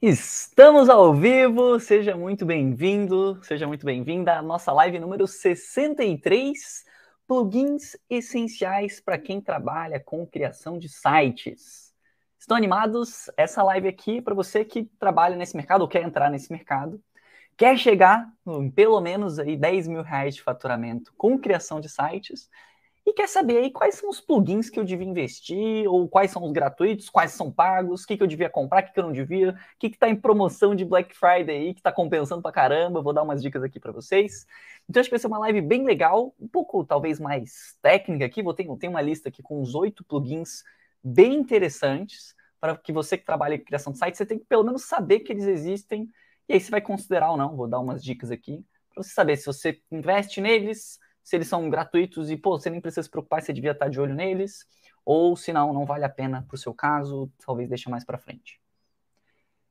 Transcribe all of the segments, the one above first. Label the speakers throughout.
Speaker 1: Estamos ao vivo, seja muito bem-vindo, seja muito bem-vinda à nossa live número 63, plugins essenciais para quem trabalha com criação de sites. Estão animados? Essa live aqui para você que trabalha nesse mercado ou quer entrar nesse mercado, quer chegar em pelo menos aí 10 mil reais de faturamento com criação de sites, e quer saber aí quais são os plugins que eu devia investir, ou quais são os gratuitos, quais são pagos, o que, que eu devia comprar, o que, que eu não devia, o que está em promoção de Black Friday aí, que está compensando pra caramba, vou dar umas dicas aqui para vocês. Então acho que vai ser uma live bem legal, um pouco talvez mais técnica aqui, vou ter, ter uma lista aqui com uns oito plugins bem interessantes, para que você que trabalha em criação de site, você tem que pelo menos saber que eles existem, e aí você vai considerar ou não, vou dar umas dicas aqui, para você saber se você investe neles, se eles são gratuitos e, pô, você nem precisa se preocupar, você devia estar de olho neles, ou se não, não vale a pena para o seu caso, talvez deixe mais para frente.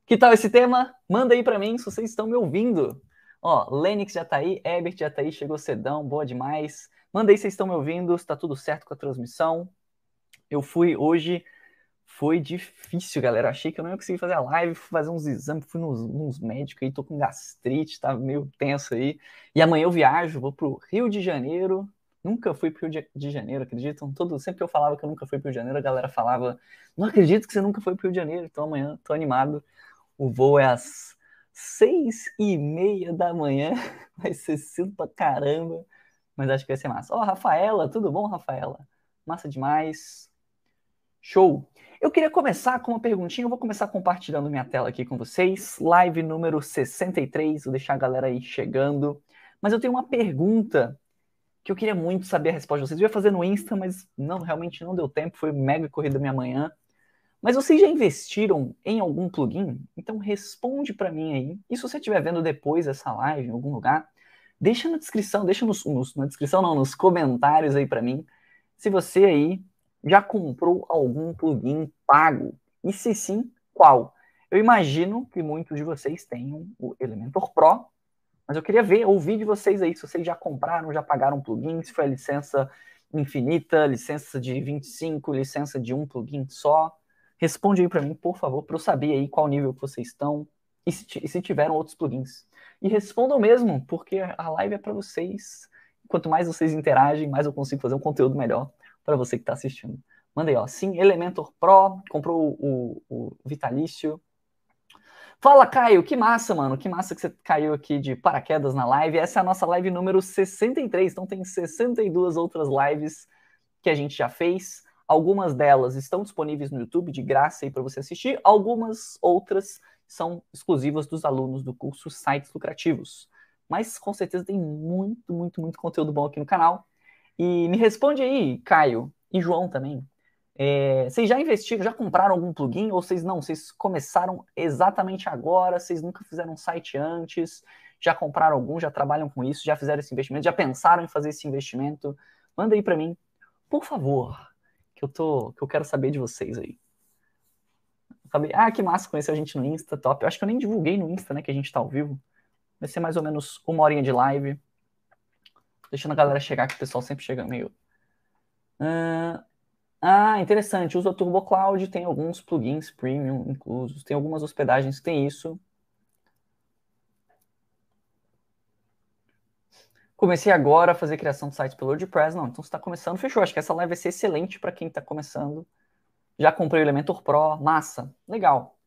Speaker 1: Que tal esse tema? Manda aí para mim se vocês estão me ouvindo. Ó, Lenix já tá aí, Ebert já tá aí, chegou cedão, boa demais. Manda aí se vocês estão me ouvindo, se tá tudo certo com a transmissão. Eu fui hoje foi difícil, galera. Achei que eu não ia conseguir fazer a live, fui fazer uns exames, fui nos, nos médicos aí, tô com gastrite, tá meio tenso aí. E amanhã eu viajo, vou pro Rio de Janeiro. Nunca fui pro Rio de Janeiro, acreditam? Todo, sempre que eu falava que eu nunca fui pro Rio de Janeiro, a galera falava, não acredito que você nunca foi pro Rio de Janeiro. Então amanhã tô animado. O voo é às seis e meia da manhã. Vai ser cedo pra caramba. Mas acho que vai ser massa. Ó, oh, Rafaela, tudo bom, Rafaela? Massa demais. Show! Eu queria começar com uma perguntinha, eu vou começar compartilhando minha tela aqui com vocês. Live número 63, vou deixar a galera aí chegando. Mas eu tenho uma pergunta que eu queria muito saber a resposta de vocês. Eu ia fazer no Insta, mas não, realmente não deu tempo, foi mega corrida minha manhã. Mas vocês já investiram em algum plugin? Então responde para mim aí. E se você estiver vendo depois essa live em algum lugar, deixa na descrição, deixa nos, nos na descrição não, nos comentários aí para mim, se você aí já comprou algum plugin pago? E se sim, qual? Eu imagino que muitos de vocês tenham o Elementor Pro, mas eu queria ver, ouvir de vocês aí, se vocês já compraram, já pagaram plugin, se foi a licença infinita, licença de 25, licença de um plugin só. Responde aí para mim, por favor, para eu saber aí qual nível que vocês estão e se, e se tiveram outros plugins. E respondam mesmo, porque a live é para vocês. Quanto mais vocês interagem, mais eu consigo fazer um conteúdo melhor para você que está assistindo. Mandei, ó. Sim, Elementor Pro, comprou o, o, Vitalício. Fala, Caio, que massa, mano. Que massa que você caiu aqui de paraquedas na live. Essa é a nossa live número 63, então tem 62 outras lives que a gente já fez. Algumas delas estão disponíveis no YouTube de graça aí para você assistir. Algumas outras são exclusivas dos alunos do curso Sites Lucrativos. Mas com certeza tem muito, muito, muito conteúdo bom aqui no canal. E me responde aí, Caio e João também. É, vocês já investiram, já compraram algum plugin ou vocês não? Vocês começaram exatamente agora? Vocês nunca fizeram um site antes? Já compraram algum? Já trabalham com isso? Já fizeram esse investimento? Já pensaram em fazer esse investimento? Manda aí para mim, por favor, que eu tô, que eu quero saber de vocês aí. Ah, que massa conhecer a gente no Insta, top. Eu acho que eu nem divulguei no Insta, né, que a gente tá ao vivo. Vai ser mais ou menos uma horinha de live. Deixando a galera chegar, que o pessoal sempre chega meio. Uh, ah, interessante. Usa o Turbo Cloud, tem alguns plugins premium inclusos, tem algumas hospedagens que tem isso. Comecei agora a fazer criação de sites pelo WordPress. Não, então você está começando, fechou. Acho que essa live vai ser excelente para quem está começando. Já comprei o Elementor Pro, massa, legal.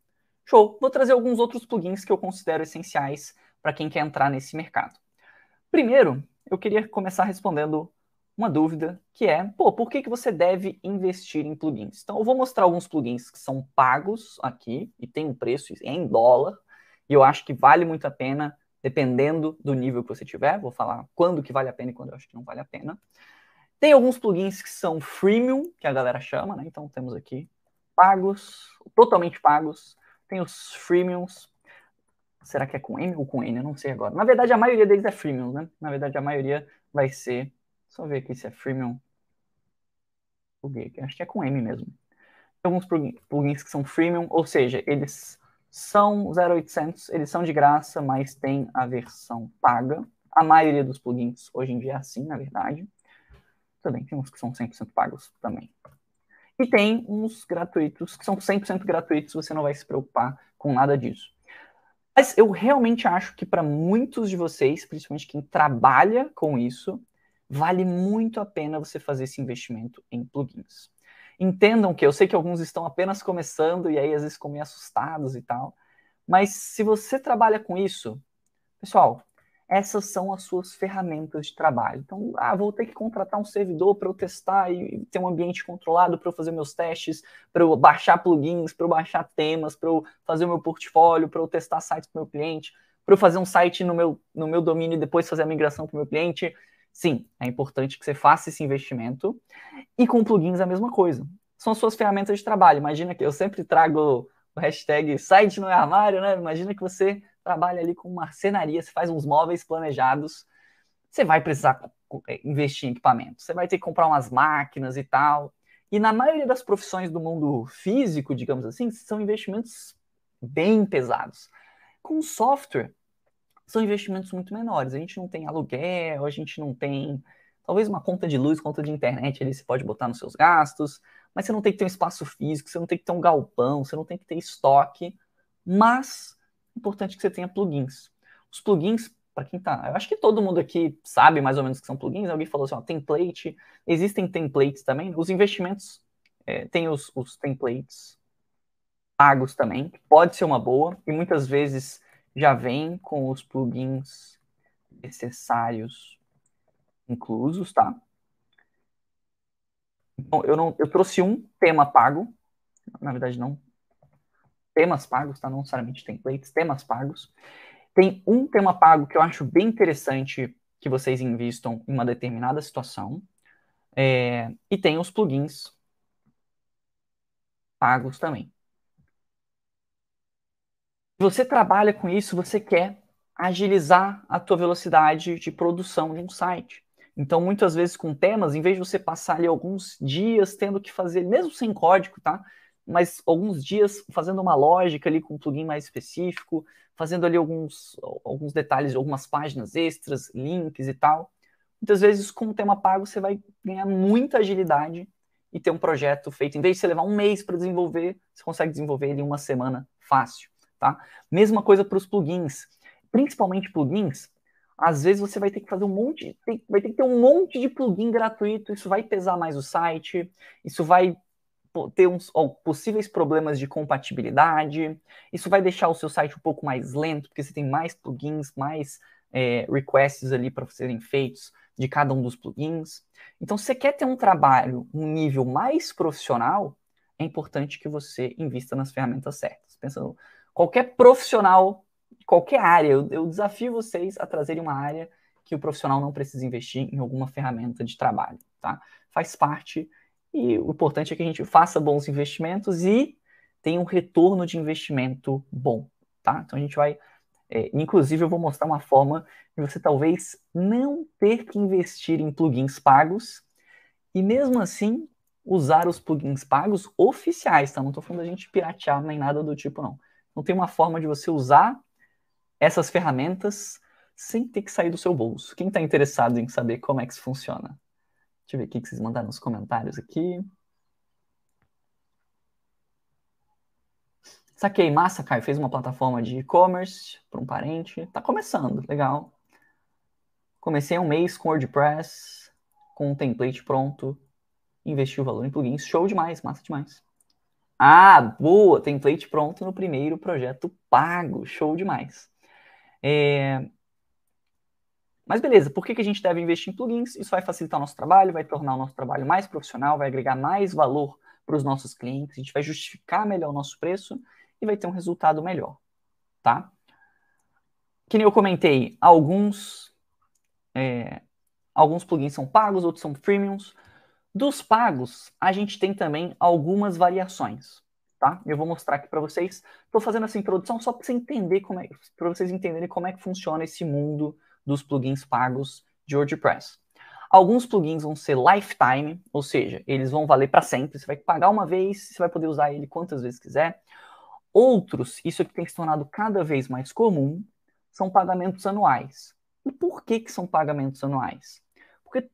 Speaker 1: Show. Vou trazer alguns outros plugins que eu considero essenciais para quem quer entrar nesse mercado. Primeiro, eu queria começar respondendo uma dúvida que é, pô, por que, que você deve investir em plugins? Então, eu vou mostrar alguns plugins que são pagos aqui e tem um preço em dólar, e eu acho que vale muito a pena, dependendo do nível que você tiver. Vou falar quando que vale a pena e quando eu acho que não vale a pena. Tem alguns plugins que são freemium, que a galera chama, né? Então, temos aqui pagos, totalmente pagos. Tem os freemiums, Será que é com M ou com N? Eu não sei agora. Na verdade, a maioria deles é freemium, né? Na verdade, a maioria vai ser. Só ver aqui se é freemium. Acho que é com M mesmo. Tem alguns plugins que são freemium, ou seja, eles são 0800, eles são de graça, mas tem a versão paga. A maioria dos plugins hoje em dia é assim, na verdade. Também tem uns que são 100% pagos também. E tem uns gratuitos, que são 100% gratuitos, você não vai se preocupar com nada disso. Mas eu realmente acho que para muitos de vocês, principalmente quem trabalha com isso, vale muito a pena você fazer esse investimento em plugins. Entendam que eu sei que alguns estão apenas começando e aí às vezes ficam meio assustados e tal, mas se você trabalha com isso, pessoal, essas são as suas ferramentas de trabalho. Então, ah, vou ter que contratar um servidor para eu testar e ter um ambiente controlado para eu fazer meus testes, para eu baixar plugins, para eu baixar temas, para eu fazer o meu portfólio, para eu testar sites para o meu cliente, para eu fazer um site no meu, no meu domínio e depois fazer a migração para o meu cliente. Sim, é importante que você faça esse investimento. E com plugins a mesma coisa. São suas ferramentas de trabalho. Imagina que eu sempre trago o hashtag site no armário, né? Imagina que você trabalha ali com marcenaria, você faz uns móveis planejados, você vai precisar é, investir em equipamento, você vai ter que comprar umas máquinas e tal. E na maioria das profissões do mundo físico, digamos assim, são investimentos bem pesados. Com software, são investimentos muito menores. A gente não tem aluguel, a gente não tem talvez uma conta de luz, conta de internet ali você pode botar nos seus gastos, mas você não tem que ter um espaço físico, você não tem que ter um galpão, você não tem que ter estoque, mas importante que você tenha plugins. Os plugins, para quem tá, eu acho que todo mundo aqui sabe mais ou menos que são plugins. Alguém falou assim, ó, template. Existem templates também. Os investimentos é, tem os, os templates pagos também, que pode ser uma boa, e muitas vezes já vem com os plugins necessários inclusos, tá? Então, eu, não, eu trouxe um tema pago, na verdade não temas pagos, tá? Não necessariamente templates, temas pagos. Tem um tema pago que eu acho bem interessante que vocês investam em uma determinada situação. É, e tem os plugins pagos também. Se você trabalha com isso, você quer agilizar a tua velocidade de produção de um site. Então, muitas vezes com temas, em vez de você passar ali alguns dias tendo que fazer, mesmo sem código, tá? Mas alguns dias fazendo uma lógica ali com um plugin mais específico, fazendo ali alguns, alguns detalhes, algumas páginas extras, links e tal. Muitas vezes com o tema pago você vai ganhar muita agilidade e ter um projeto feito. Em vez de você levar um mês para desenvolver, você consegue desenvolver ele em uma semana fácil, tá? Mesma coisa para os plugins, principalmente plugins. Às vezes você vai ter que fazer um monte, vai ter que ter um monte de plugin gratuito. Isso vai pesar mais o site, isso vai ter uns ó, possíveis problemas de compatibilidade. Isso vai deixar o seu site um pouco mais lento, porque você tem mais plugins, mais é, requests ali para serem feitos de cada um dos plugins. Então, se você quer ter um trabalho, um nível mais profissional, é importante que você invista nas ferramentas certas. Pensando, qualquer profissional, qualquer área, eu, eu desafio vocês a trazerem uma área que o profissional não precisa investir em alguma ferramenta de trabalho, tá? Faz parte e o importante é que a gente faça bons investimentos e tenha um retorno de investimento bom, tá? Então a gente vai, é, inclusive eu vou mostrar uma forma de você talvez não ter que investir em plugins pagos e mesmo assim usar os plugins pagos oficiais, tá? Não estou falando da gente piratear nem nada do tipo, não. Não tem uma forma de você usar essas ferramentas sem ter que sair do seu bolso. Quem está interessado em saber como é que isso funciona? Deixa eu ver o que vocês mandaram nos comentários aqui. Saquei, massa, Caio. Fez uma plataforma de e-commerce para um parente. Tá começando, legal. Comecei um mês com WordPress, com um template pronto. Investi o valor em plugins. Show demais, massa demais. Ah, boa! Template pronto no primeiro projeto pago. Show demais. É, mas beleza, por que, que a gente deve investir em plugins? Isso vai facilitar o nosso trabalho, vai tornar o nosso trabalho mais profissional, vai agregar mais valor para os nossos clientes, a gente vai justificar melhor o nosso preço e vai ter um resultado melhor, tá? Que nem eu comentei, alguns, é, alguns plugins são pagos, outros são freemiums. Dos pagos, a gente tem também algumas variações, tá? Eu vou mostrar aqui para vocês. Estou fazendo essa introdução só para você entender como é, para vocês entenderem como é que funciona esse mundo dos plugins pagos de WordPress. Alguns plugins vão ser lifetime, ou seja, eles vão valer para sempre. Você vai pagar uma vez, você vai poder usar ele quantas vezes quiser. Outros, isso aqui tem se tornado cada vez mais comum, são pagamentos anuais. E por que, que são pagamentos anuais? Porque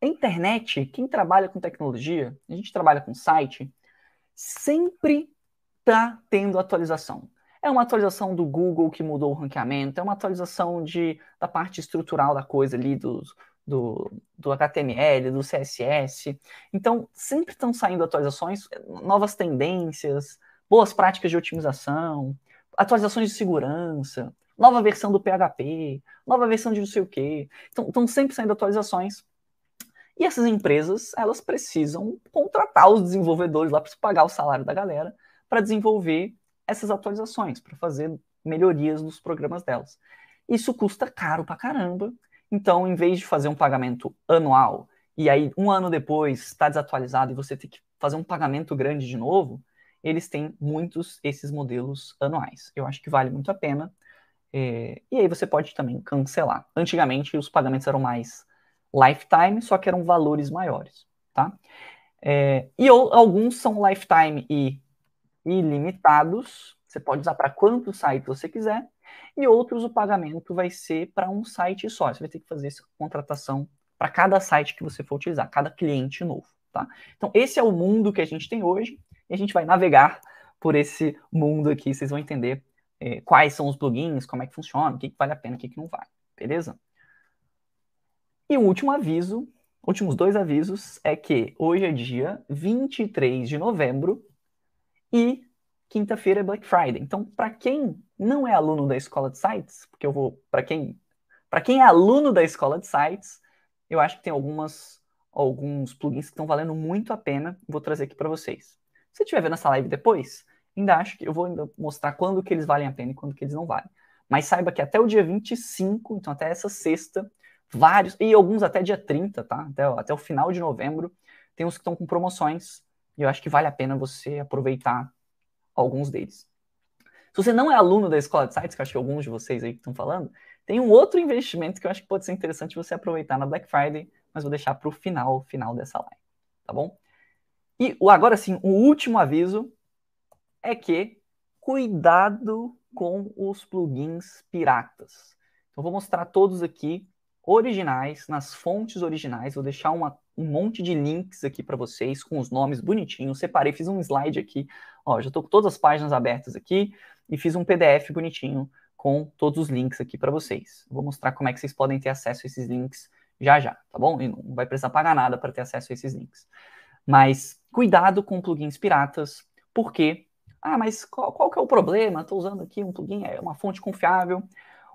Speaker 1: a internet, quem trabalha com tecnologia, a gente trabalha com site, sempre está tendo atualização. É uma atualização do Google que mudou o ranqueamento, é uma atualização de, da parte estrutural da coisa ali, do, do, do HTML, do CSS. Então, sempre estão saindo atualizações, novas tendências, boas práticas de otimização, atualizações de segurança, nova versão do PHP, nova versão de não sei o quê. Então, estão sempre saindo atualizações. E essas empresas, elas precisam contratar os desenvolvedores lá para pagar o salário da galera para desenvolver essas atualizações, para fazer melhorias nos programas delas. Isso custa caro pra caramba. Então, em vez de fazer um pagamento anual e aí um ano depois está desatualizado e você tem que fazer um pagamento grande de novo, eles têm muitos esses modelos anuais. Eu acho que vale muito a pena. É, e aí você pode também cancelar. Antigamente os pagamentos eram mais lifetime, só que eram valores maiores, tá? É, e ou, alguns são lifetime e ilimitados, você pode usar para quantos sites você quiser, e outros o pagamento vai ser para um site só. Você vai ter que fazer essa contratação para cada site que você for utilizar, cada cliente novo, tá? Então, esse é o mundo que a gente tem hoje, e a gente vai navegar por esse mundo aqui, vocês vão entender é, quais são os plugins, como é que funciona, o que, que vale a pena, o que, que não vale, beleza? E o último aviso, últimos dois avisos, é que hoje é dia 23 de novembro e quinta-feira é Black Friday. Então, para quem não é aluno da escola de sites, porque eu vou para quem para quem é aluno da escola de sites, eu acho que tem algumas alguns plugins que estão valendo muito a pena. Vou trazer aqui para vocês. Se estiver vendo essa live depois, ainda acho que eu vou ainda mostrar quando que eles valem a pena e quando que eles não valem. Mas saiba que até o dia 25, então até essa sexta, vários, e alguns até dia 30, tá? Até, até o final de novembro, tem uns que estão com promoções e eu acho que vale a pena você aproveitar alguns deles. Se você não é aluno da escola de sites, que eu acho que alguns de vocês aí que estão falando, tem um outro investimento que eu acho que pode ser interessante você aproveitar na Black Friday, mas vou deixar para o final, final dessa live, tá bom? E agora sim, o último aviso é que cuidado com os plugins piratas. Então vou mostrar todos aqui originais, nas fontes originais. Vou deixar uma, um monte de links aqui para vocês com os nomes bonitinhos. Separei, fiz um slide aqui. Ó, já estou com todas as páginas abertas aqui e fiz um PDF bonitinho com todos os links aqui para vocês. Vou mostrar como é que vocês podem ter acesso a esses links já já, tá bom? E não vai precisar pagar nada para ter acesso a esses links. Mas cuidado com plugins piratas, porque ah, mas qual, qual que é o problema? Estou usando aqui um plugin, é uma fonte confiável.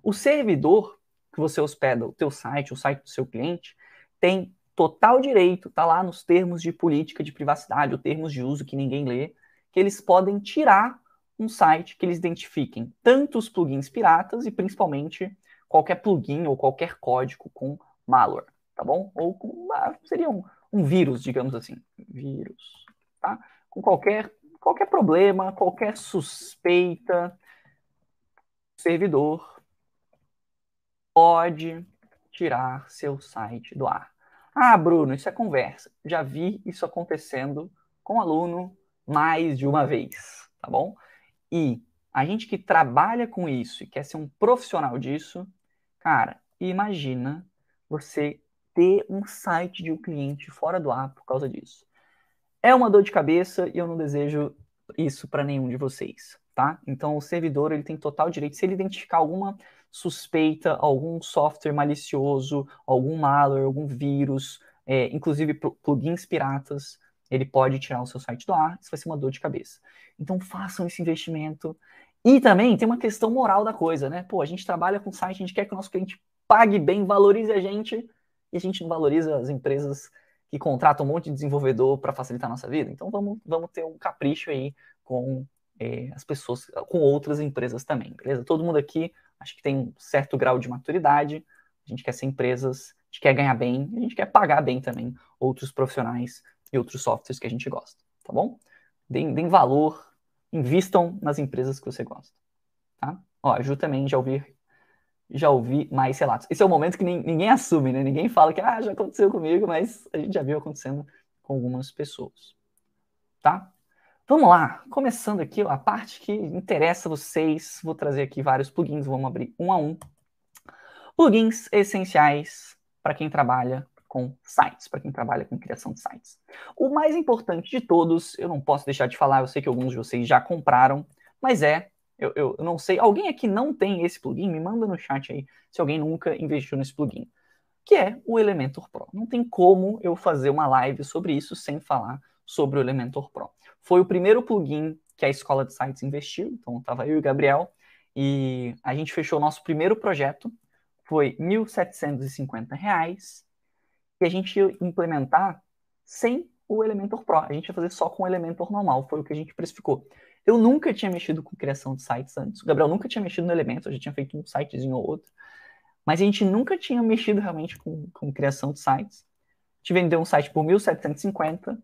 Speaker 1: O servidor que você hospeda o teu site, o site do seu cliente, tem total direito, tá lá nos termos de política de privacidade, ou termos de uso que ninguém lê, que eles podem tirar um site que eles identifiquem tanto os plugins piratas e principalmente qualquer plugin ou qualquer código com malware, tá bom? Ou com, seria um, um vírus, digamos assim, vírus, tá? Com qualquer qualquer problema, qualquer suspeita, servidor pode tirar seu site do ar. Ah, Bruno, isso é conversa. Já vi isso acontecendo com aluno mais de uma vez, tá bom? E a gente que trabalha com isso e quer ser um profissional disso, cara, imagina você ter um site de um cliente fora do ar por causa disso. É uma dor de cabeça e eu não desejo isso para nenhum de vocês, tá? Então o servidor ele tem total direito, se ele identificar alguma suspeita, algum software malicioso, algum malware, algum vírus, é, inclusive plugins piratas, ele pode tirar o seu site do ar, isso vai ser uma dor de cabeça. Então façam esse investimento. E também tem uma questão moral da coisa, né? Pô, a gente trabalha com site, a gente quer que o nosso cliente pague bem, valorize a gente, e a gente não valoriza as empresas que contratam um monte de desenvolvedor para facilitar a nossa vida. Então vamos, vamos ter um capricho aí com é, as pessoas, com outras empresas também, beleza? Todo mundo aqui acho que tem um certo grau de maturidade, a gente quer ser empresas, a gente quer ganhar bem, a gente quer pagar bem também outros profissionais e outros softwares que a gente gosta, tá bom? Deem, deem valor, invistam nas empresas que você gosta, tá? Ó, a Ju também já ouvi, já ouvi mais relatos. Esse é o momento que ninguém assume, né? Ninguém fala que, ah, já aconteceu comigo, mas a gente já viu acontecendo com algumas pessoas, tá? Vamos lá, começando aqui a parte que interessa vocês, vou trazer aqui vários plugins, vamos abrir um a um. Plugins essenciais para quem trabalha com sites, para quem trabalha com criação de sites. O mais importante de todos, eu não posso deixar de falar, eu sei que alguns de vocês já compraram, mas é, Eu, eu, eu, não sei. Alguém aqui não tem esse plugin? Me manda no chat aí se alguém nunca investiu nesse plugin. Que é o Elementor Pro. Não tem como eu fazer uma live sobre isso sem falar sobre o Elementor Pro. Foi o primeiro plugin que a escola de sites investiu. Então, estava eu e o Gabriel. E a gente fechou o nosso primeiro projeto. Foi R$ 1.750. E a gente ia implementar sem o Elementor Pro. A gente ia fazer só com o Elementor normal. Foi o que a gente precificou. Eu nunca tinha mexido com criação de sites antes. O Gabriel nunca tinha mexido no Elementor. Já tinha feito um sitezinho ou outro. Mas a gente nunca tinha mexido realmente com, com criação de sites. A gente vendeu um site por 1.750,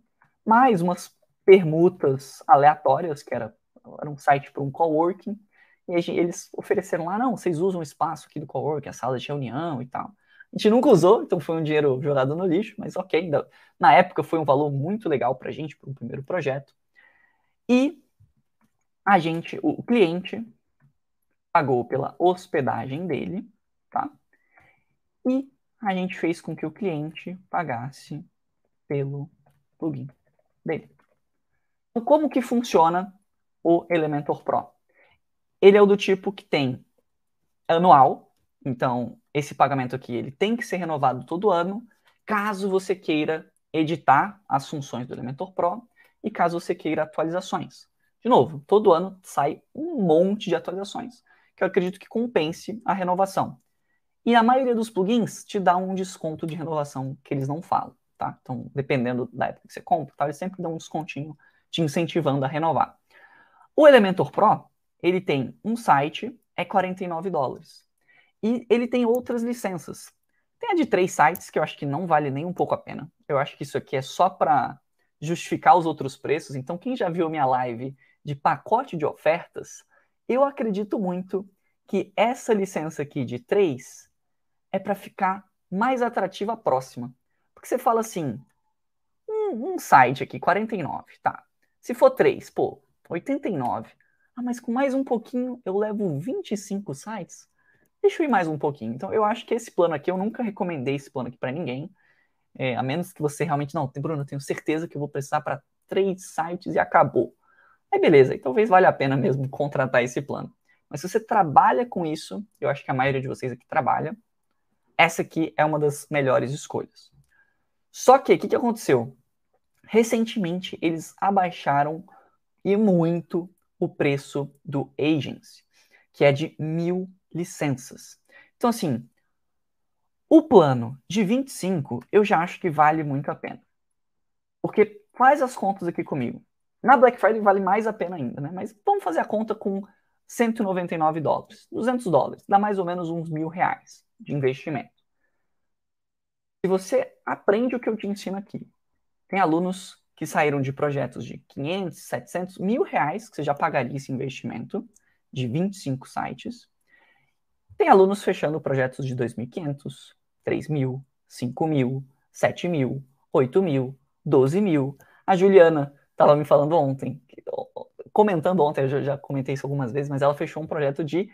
Speaker 1: mais umas permutas aleatórias, que era, era um site para um coworking, e aí eles ofereceram lá, não, vocês usam o espaço aqui do coworking, a sala de reunião e tal. A gente nunca usou, então foi um dinheiro jogado no lixo, mas ok, na época foi um valor muito legal para a gente, para o primeiro projeto. E a gente, o cliente, pagou pela hospedagem dele, tá? E a gente fez com que o cliente pagasse pelo plugin dele. Então, como que funciona o Elementor Pro? Ele é o do tipo que tem anual, então esse pagamento aqui ele tem que ser renovado todo ano, caso você queira editar as funções do Elementor Pro e caso você queira atualizações. De novo, todo ano sai um monte de atualizações, que eu acredito que compense a renovação. E a maioria dos plugins te dá um desconto de renovação que eles não falam, tá? Então, dependendo da época que você compra, tá? eles sempre dão um descontinho te incentivando a renovar. O Elementor Pro, ele tem um site, é 49 dólares. E ele tem outras licenças. Tem a de três sites, que eu acho que não vale nem um pouco a pena. Eu acho que isso aqui é só para justificar os outros preços. Então, quem já viu minha live de pacote de ofertas, eu acredito muito que essa licença aqui de três é para ficar mais atrativa a próxima. Porque você fala assim, um, um site aqui, 49, tá. Se for 3, pô, 89. Ah, mas com mais um pouquinho eu levo 25 sites? Deixa eu ir mais um pouquinho. Então, eu acho que esse plano aqui, eu nunca recomendei esse plano aqui para ninguém. É, a menos que você realmente, não, Bruno, eu tenho certeza que eu vou precisar para três sites e acabou. Aí beleza, e talvez valha a pena mesmo contratar esse plano. Mas se você trabalha com isso, eu acho que a maioria de vocês aqui trabalha, essa aqui é uma das melhores escolhas. Só que o que, que aconteceu? Recentemente, eles abaixaram e muito o preço do agency, que é de mil licenças. Então, assim, o plano de 25 eu já acho que vale muito a pena. Porque faz as contas aqui comigo. Na Black Friday vale mais a pena ainda, né? Mas vamos fazer a conta com 199 dólares. 200 dólares. Dá mais ou menos uns mil reais de investimento. Se você aprende o que eu te ensino aqui, tem alunos que saíram de projetos de 500, 700, mil reais, que você já pagaria esse investimento, de 25 sites. Tem alunos fechando projetos de 2.500, 3.000, 5.000, 7.000, 8.000, 12.000. A Juliana estava me falando ontem, comentando ontem, eu já comentei isso algumas vezes, mas ela fechou um projeto de.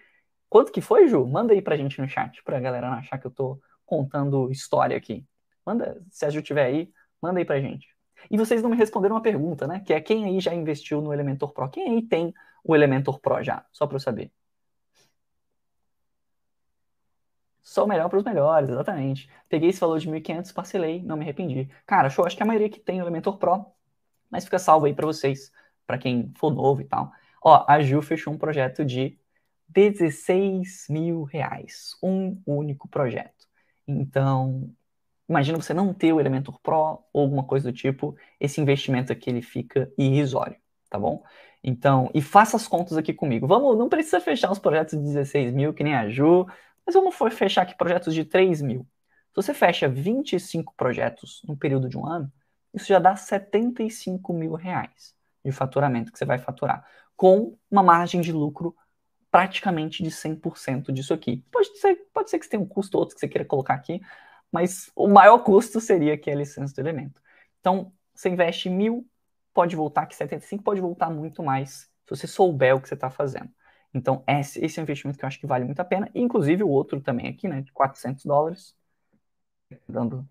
Speaker 1: Quanto que foi, Ju? Manda aí pra gente no chat, pra galera não achar que eu tô contando história aqui. Manda, se a Ju tiver aí, manda aí pra gente. E vocês não me responderam uma pergunta, né? Que é quem aí já investiu no Elementor Pro? Quem aí tem o Elementor Pro já? Só para eu saber. Só o melhor para os melhores, exatamente. Peguei esse valor de 1.500, parcelei, não me arrependi. Cara, show, acho que a maioria que tem o Elementor Pro, mas fica salvo aí para vocês, para quem for novo e tal. Ó, a Ju fechou um projeto de 16 mil reais, um único projeto. Então, imagina você não ter o Elementor Pro ou alguma coisa do tipo, esse investimento aqui ele fica irrisório, tá bom? Então, e faça as contas aqui comigo. Vamos, não precisa fechar os projetos de 16 mil, que nem a Ju, mas vamos fechar aqui projetos de 3 mil. Se você fecha 25 projetos no período de um ano, isso já dá 75 mil reais de faturamento que você vai faturar, com uma margem de lucro praticamente de 100% disso aqui. Pode ser, pode ser que você tenha um custo ou outro que você queira colocar aqui, mas o maior custo seria que a licença do elemento. Então, você investe mil, pode voltar aqui 75, pode voltar muito mais se você souber o que você está fazendo. Então, esse, esse é um investimento que eu acho que vale muito a pena. Inclusive, o outro também aqui, né, de 400 dólares, dando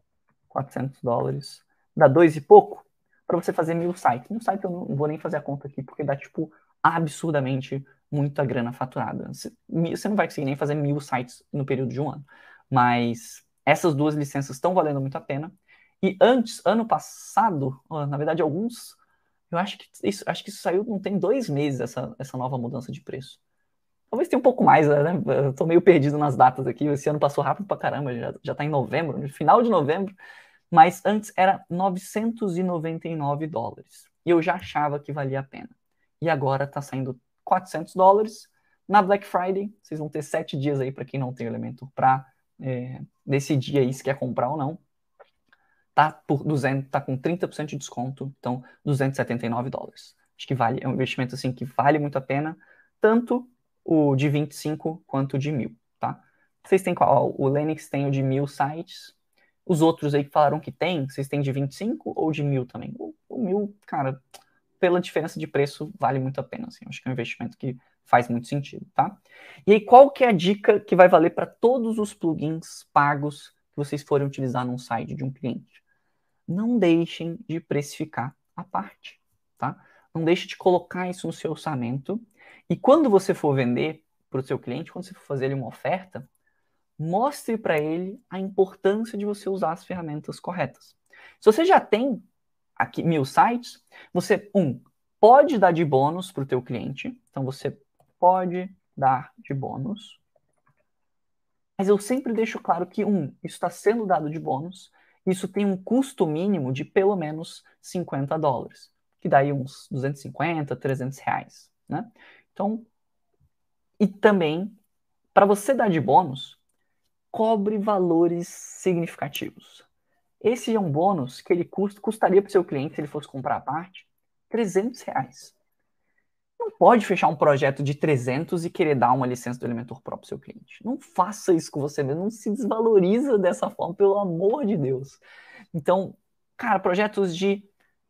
Speaker 1: 400 dólares, dá dois e pouco, para você fazer mil sites. Mil sites eu não vou nem fazer a conta aqui, porque dá, tipo, absurdamente muita grana faturada. Você não vai conseguir nem fazer mil sites no período de um ano. Mas essas duas licenças estão valendo muito a pena. E antes, ano passado, na verdade, alguns. Eu acho que isso, acho que isso saiu, não tem dois meses, essa, essa nova mudança de preço. Talvez tenha um pouco mais, né? Eu tô meio perdido nas datas aqui. Esse ano passou rápido pra caramba, já, já tá em novembro, no final de novembro. Mas antes era 999 dólares. E eu já achava que valia a pena. E agora tá saindo 400 dólares. Na Black Friday, vocês vão ter sete dias aí para quem não tem o Elementor para é, decidir aí se quer comprar ou não. Tá por 200, tá com 30% de desconto, então 279 dólares. Acho que vale, é um investimento assim que vale muito a pena, tanto o de 25 quanto o de mil, tá? Vocês têm qual? O Lennox tem o de mil sites. Os outros aí que falaram que tem, vocês têm de 25 ou de mil também? O, o mil, cara, pela diferença de preço, vale muito a pena. Assim. Acho que é um investimento que faz muito sentido, tá? E aí, qual que é a dica que vai valer para todos os plugins pagos que vocês forem utilizar num site de um cliente? Não deixem de precificar a parte, tá? Não deixe de colocar isso no seu orçamento. E quando você for vender para o seu cliente, quando você for fazer ele uma oferta, mostre para ele a importância de você usar as ferramentas corretas. Se você já tem aqui mil sites, você, um, pode dar de bônus para o teu cliente. Então, você pode dar de bônus. Mas eu sempre deixo claro que, um, isso está sendo dado de bônus. Isso tem um custo mínimo de pelo menos 50 dólares, que daí uns 250, 300 reais, né? Então, e também, para você dar de bônus, cobre valores significativos. Esse é um bônus que ele custa, custaria para o seu cliente, se ele fosse comprar a parte, 300 reais. Não pode fechar um projeto de 300 e querer dar uma licença do Elementor Pro para o seu cliente. Não faça isso com você mesmo. Não se desvaloriza dessa forma, pelo amor de Deus. Então, cara, projetos de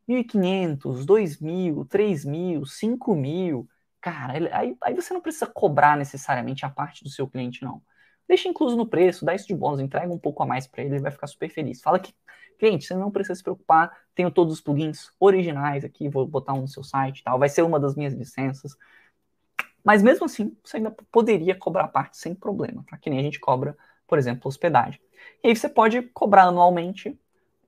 Speaker 1: 1.500, 2.000, 3.000, 5.000, cara, aí, aí você não precisa cobrar necessariamente a parte do seu cliente, não. Deixa incluso no preço, dá isso de bônus, entrega um pouco a mais para ele, ele vai ficar super feliz. Fala que, cliente, você não precisa se preocupar, tenho todos os plugins originais aqui, vou botar um no seu site tal, vai ser uma das minhas licenças. Mas mesmo assim, você ainda poderia cobrar parte sem problema, tá? Que nem a gente cobra, por exemplo, hospedagem. E aí você pode cobrar anualmente,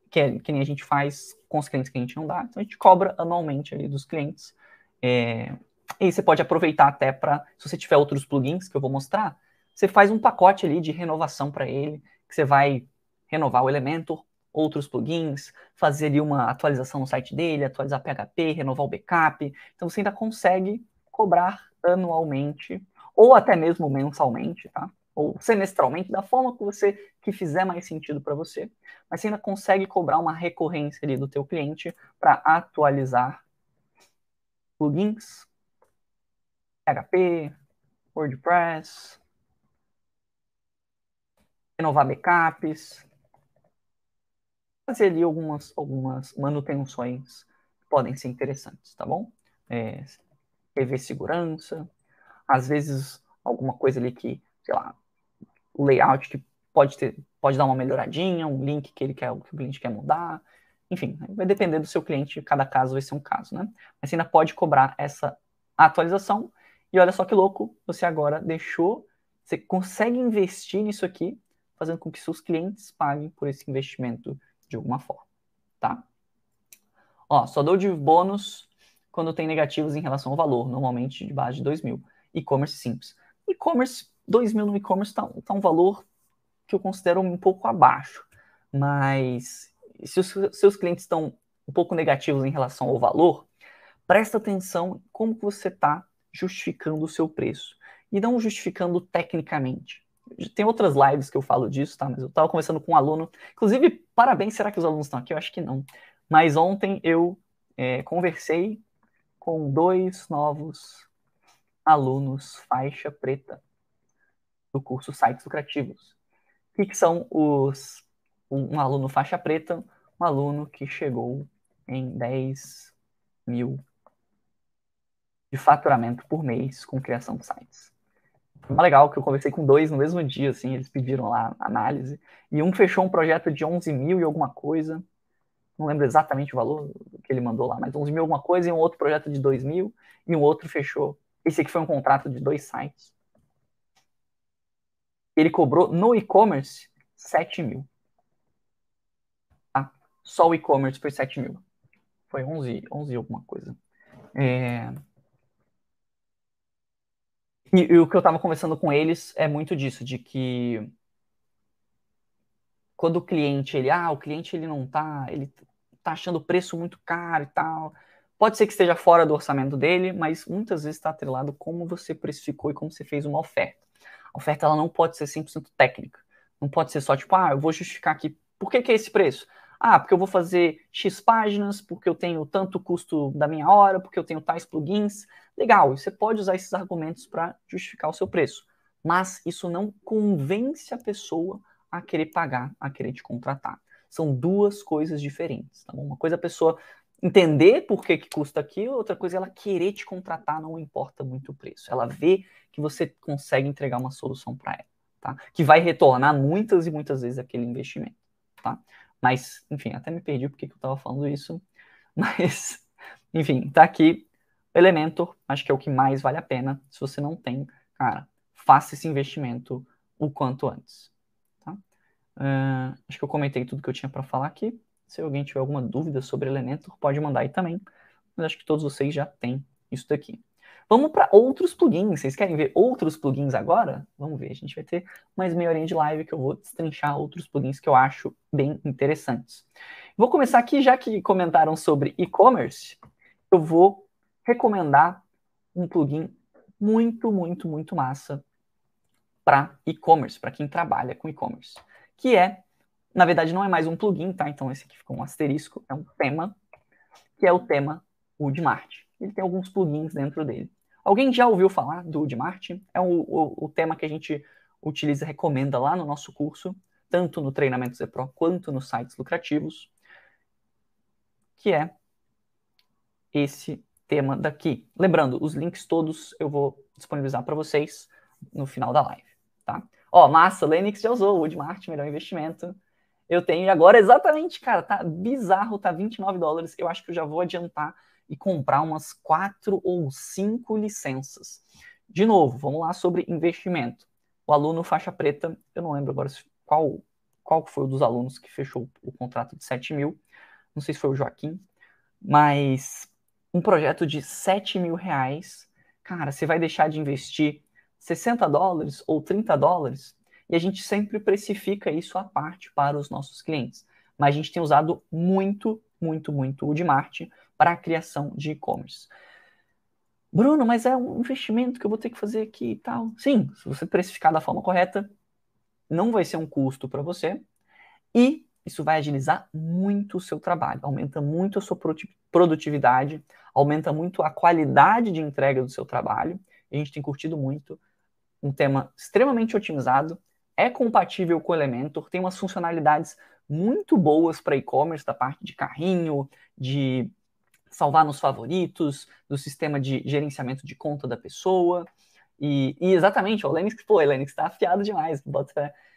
Speaker 1: que, é, que nem a gente faz com os clientes que a gente não dá. Então a gente cobra anualmente ali dos clientes. É, e aí você pode aproveitar até para, se você tiver outros plugins que eu vou mostrar, você faz um pacote ali de renovação para ele, que você vai renovar o Elementor, outros plugins, fazer ali uma atualização no site dele, atualizar PHP, renovar o backup. Então você ainda consegue cobrar anualmente ou até mesmo mensalmente, tá? Ou semestralmente, da forma que você que fizer mais sentido para você, mas você ainda consegue cobrar uma recorrência ali do teu cliente para atualizar plugins, PHP, WordPress, renovar backups, fazer ali algumas, algumas manutenções que podem ser interessantes, tá bom? É, rever segurança, às vezes alguma coisa ali que, sei lá, o layout que pode ter, pode dar uma melhoradinha, um link que ele quer, que o cliente quer mudar, enfim, vai depender do seu cliente, cada caso vai ser um caso, né? Mas você ainda pode cobrar essa atualização, e olha só que louco, você agora deixou, você consegue investir nisso aqui fazendo com que seus clientes paguem por esse investimento de alguma forma, tá? Ó, só dou de bônus quando tem negativos em relação ao valor, normalmente de base de 2 mil. E-commerce simples. E-commerce, 2 mil no e-commerce está tá um valor que eu considero um pouco abaixo. Mas se os seus clientes estão um pouco negativos em relação ao valor, presta atenção como que você está justificando o seu preço. E não justificando tecnicamente. Tem outras lives que eu falo disso, tá? Mas eu estava conversando com um aluno. Inclusive, parabéns, será que os alunos estão aqui? Eu acho que não. Mas ontem eu é, conversei com dois novos alunos faixa preta do curso Sites Lucrativos. O que, são os. Um aluno faixa preta, um aluno que chegou em 10 mil de faturamento por mês com criação de sites. Foi legal que eu conversei com dois no mesmo dia, assim, eles pediram lá análise. E um fechou um projeto de 11 mil e alguma coisa. Não lembro exatamente o valor que ele mandou lá, mas 11 mil alguma coisa, e um outro projeto de 2 mil, e um outro fechou Esse aqui foi um contrato de dois sites. Ele cobrou no e-commerce 7 mil. Tá? Só o e-commerce foi 7 mil. Foi 11, 11 alguma coisa. É... E, e, o que eu estava conversando com eles é muito disso, de que quando o cliente, ele, ah, o cliente ele não tá, ele tá achando o preço muito caro e tal. Pode ser que esteja fora do orçamento dele, mas muitas vezes está atrelado como você precificou e como você fez uma oferta. A oferta ela não pode ser 100% técnica. Não pode ser só tipo, ah, eu vou justificar aqui. Por que, que é esse preço? Ah, porque eu vou fazer X páginas, porque eu tenho tanto custo da minha hora, porque eu tenho tais plugins. Legal, você pode usar esses argumentos para justificar o seu preço. Mas isso não convence a pessoa a querer pagar, a querer te contratar. São duas coisas diferentes, tá bom? Uma coisa é a pessoa entender por que, que custa aquilo, outra coisa é ela querer te contratar, não importa muito o preço. Ela vê que você consegue entregar uma solução para ela, tá? Que vai retornar muitas e muitas vezes aquele investimento, tá? Mas, enfim, até me perdi porque que eu estava falando isso. Mas, enfim, tá aqui. Elementor, acho que é o que mais vale a pena. Se você não tem, cara, faça esse investimento o quanto antes. Uh, acho que eu comentei tudo que eu tinha para falar aqui. Se alguém tiver alguma dúvida sobre Elementor, pode mandar aí também. Mas acho que todos vocês já têm isso daqui. Vamos para outros plugins. Vocês querem ver outros plugins agora? Vamos ver. A gente vai ter mais meia horinha de live que eu vou destrinchar outros plugins que eu acho bem interessantes. Vou começar aqui, já que comentaram sobre e-commerce, eu vou recomendar um plugin muito, muito, muito massa para e-commerce, para quem trabalha com e-commerce que é, na verdade, não é mais um plugin, tá? Então esse aqui ficou um asterisco, é um tema, que é o tema Woodmart. Ele tem alguns plugins dentro dele. Alguém já ouviu falar do Woodmart? É o, o, o tema que a gente utiliza e recomenda lá no nosso curso, tanto no treinamento Z Pro quanto nos sites lucrativos, que é esse tema daqui. Lembrando, os links todos eu vou disponibilizar para vocês no final da live, tá? Ó, massa, Lenix já usou, Woodmart, melhor investimento. Eu tenho agora exatamente, cara, tá bizarro, tá 29 dólares. Eu acho que eu já vou adiantar e comprar umas quatro ou cinco licenças. De novo, vamos lá sobre investimento. O aluno faixa preta, eu não lembro agora qual, qual foi o dos alunos que fechou o contrato de 7 mil. Não sei se foi o Joaquim, mas um projeto de 7 mil reais, cara, você vai deixar de investir 60 dólares ou 30 dólares, e a gente sempre precifica isso à parte para os nossos clientes. Mas a gente tem usado muito, muito, muito o Udmart para a criação de e-commerce. Bruno, mas é um investimento que eu vou ter que fazer aqui e tal. Sim, se você precificar da forma correta, não vai ser um custo para você e isso vai agilizar muito o seu trabalho, aumenta muito a sua produtividade, aumenta muito a qualidade de entrega do seu trabalho. A gente tem curtido muito um tema extremamente otimizado, é compatível com o Elementor, tem umas funcionalidades muito boas para e-commerce, da parte de carrinho, de salvar nos favoritos, do sistema de gerenciamento de conta da pessoa. E, e exatamente, o Lenix, pô, o Lenix está afiado demais,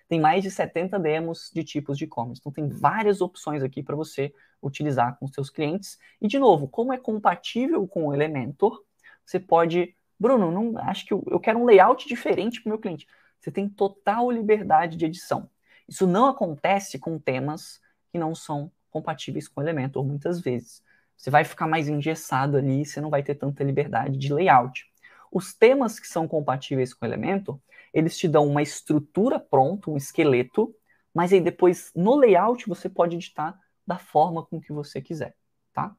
Speaker 1: tem mais de 70 demos de tipos de e-commerce. Então tem várias opções aqui para você utilizar com seus clientes. E de novo, como é compatível com o Elementor, você pode Bruno, não, acho que eu, eu quero um layout diferente para o meu cliente. Você tem total liberdade de edição. Isso não acontece com temas que não são compatíveis com o Elementor muitas vezes. Você vai ficar mais engessado ali, você não vai ter tanta liberdade de layout. Os temas que são compatíveis com o Elementor, eles te dão uma estrutura pronta, um esqueleto, mas aí depois no layout você pode editar da forma com que você quiser, tá?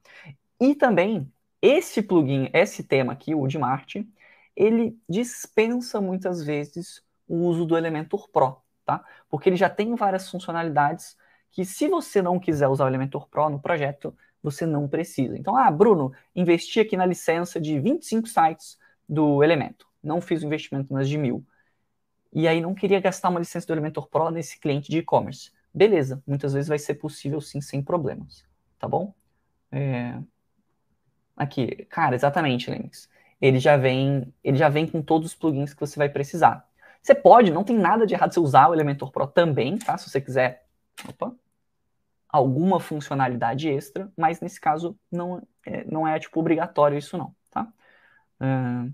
Speaker 1: E também esse plugin, esse tema aqui, o Udmart, ele dispensa muitas vezes o uso do Elementor Pro, tá? Porque ele já tem várias funcionalidades que se você não quiser usar o Elementor Pro no projeto, você não precisa. Então, ah, Bruno, investi aqui na licença de 25 sites do Elementor. Não fiz o investimento nas de mil. E aí não queria gastar uma licença do Elementor Pro nesse cliente de e-commerce. Beleza, muitas vezes vai ser possível sim, sem problemas. Tá bom? É... Aqui, cara, exatamente, Linux. Ele já vem, ele já vem com todos os plugins que você vai precisar. Você pode, não tem nada de errado você usar o Elementor Pro também, tá? Se você quiser, opa, alguma funcionalidade extra, mas nesse caso não é, não é tipo obrigatório isso não, tá? Uh,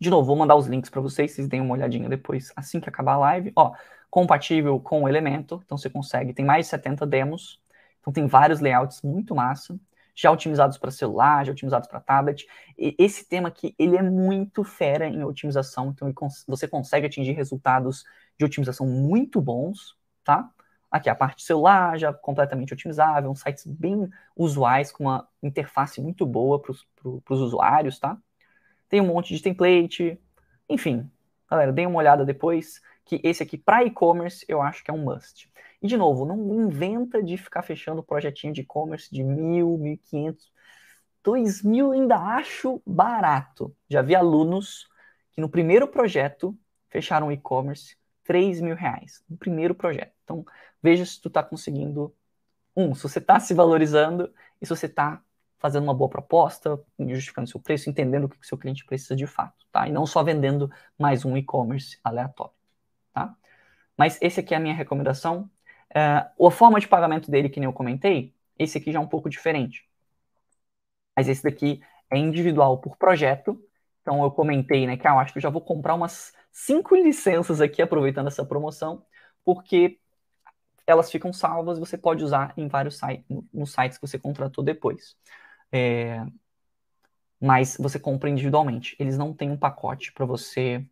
Speaker 1: De novo, vou mandar os links para vocês, vocês deem uma olhadinha depois, assim que acabar a live. Ó, compatível com o Elementor, então você consegue, tem mais de 70 demos, então tem vários layouts muito massa, já otimizados para celular, já otimizados para tablet. E esse tema aqui, ele é muito fera em otimização, então você consegue atingir resultados de otimização muito bons, tá? Aqui a parte celular já completamente otimizável, sites bem usuais com uma interface muito boa para os usuários, tá? Tem um monte de template, enfim. Galera, deem uma olhada depois, que esse aqui para e-commerce eu acho que é um must. E de novo, não inventa de ficar fechando projetinho de e-commerce de mil, mil e quinhentos, dois mil ainda acho barato. Já vi alunos que no primeiro projeto fecharam e-commerce 3 mil reais no primeiro projeto. Então, veja se tu está conseguindo, um, se você está se valorizando e se você está fazendo uma boa proposta, justificando seu preço, entendendo o que o seu cliente precisa de fato, tá? E não só vendendo mais um e-commerce aleatório, tá? Mas esse aqui é a minha recomendação. Uh, a forma de pagamento dele, que nem eu comentei, esse aqui já é um pouco diferente. Mas esse daqui é individual por projeto. Então eu comentei, né, que ah, eu acho que eu já vou comprar umas cinco licenças aqui, aproveitando essa promoção, porque elas ficam salvas você pode usar em vários sites, nos sites que você contratou depois. É, mas você compra individualmente. Eles não têm um pacote para você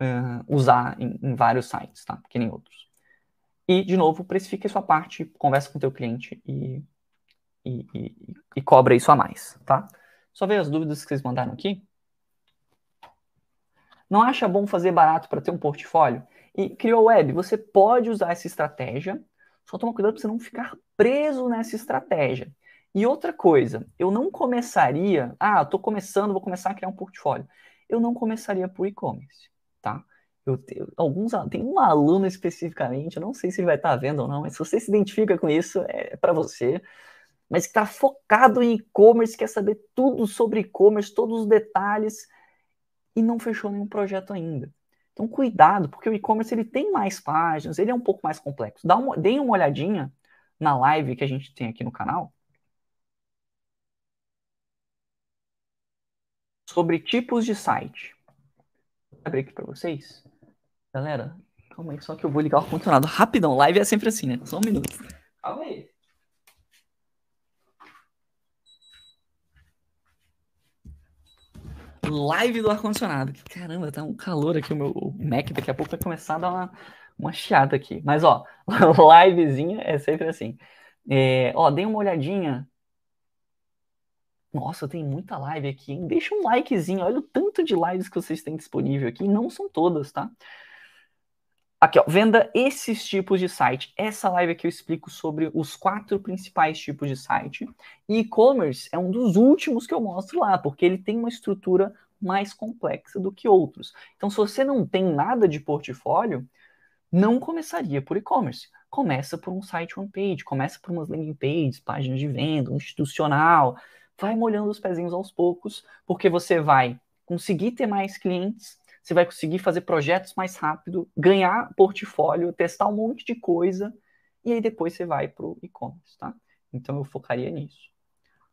Speaker 1: uh, usar em, em, vários sites, tá? Que nem outros. E, de novo, precifique a sua parte, conversa com o teu cliente e, e, e, e cobra isso a mais, tá? Só ver as dúvidas que vocês mandaram aqui. Não acha bom fazer barato para ter um portfólio? E criou web, você pode usar essa estratégia, só toma cuidado para você não ficar preso nessa estratégia. E outra coisa, eu não começaria, ah, estou começando, vou começar a criar um portfólio. Eu não começaria por e-commerce, tá? Eu tenho, alguns, tem um aluno especificamente, eu não sei se ele vai estar tá vendo ou não, mas se você se identifica com isso, é para você. Mas que está focado em e-commerce, quer saber tudo sobre e-commerce, todos os detalhes, e não fechou nenhum projeto ainda. Então, cuidado, porque o e-commerce ele tem mais páginas, ele é um pouco mais complexo. Dá uma, deem uma olhadinha na live que a gente tem aqui no canal sobre tipos de site. Vou abrir aqui para vocês. Galera, calma aí, só que eu vou ligar o ar-condicionado rapidão. Live é sempre assim, né? Só um minuto. Calma aí. Live do ar-condicionado. Caramba, tá um calor aqui. O meu Mac daqui a pouco vai começar a dar uma, uma chiada aqui. Mas, ó, livezinha é sempre assim. É, ó, dê uma olhadinha. Nossa, tem muita live aqui. Hein? Deixa um likezinho. Olha o tanto de lives que vocês têm disponível aqui. Não são todas, tá? Aqui, ó, venda esses tipos de site. Essa live aqui eu explico sobre os quatro principais tipos de site. E e-commerce é um dos últimos que eu mostro lá, porque ele tem uma estrutura mais complexa do que outros. Então, se você não tem nada de portfólio, não começaria por e-commerce. Começa por um site one page, começa por umas landing pages, páginas de venda, um institucional. Vai molhando os pezinhos aos poucos, porque você vai conseguir ter mais clientes você vai conseguir fazer projetos mais rápido, ganhar portfólio, testar um monte de coisa, e aí depois você vai para o e-commerce, tá? Então eu focaria nisso.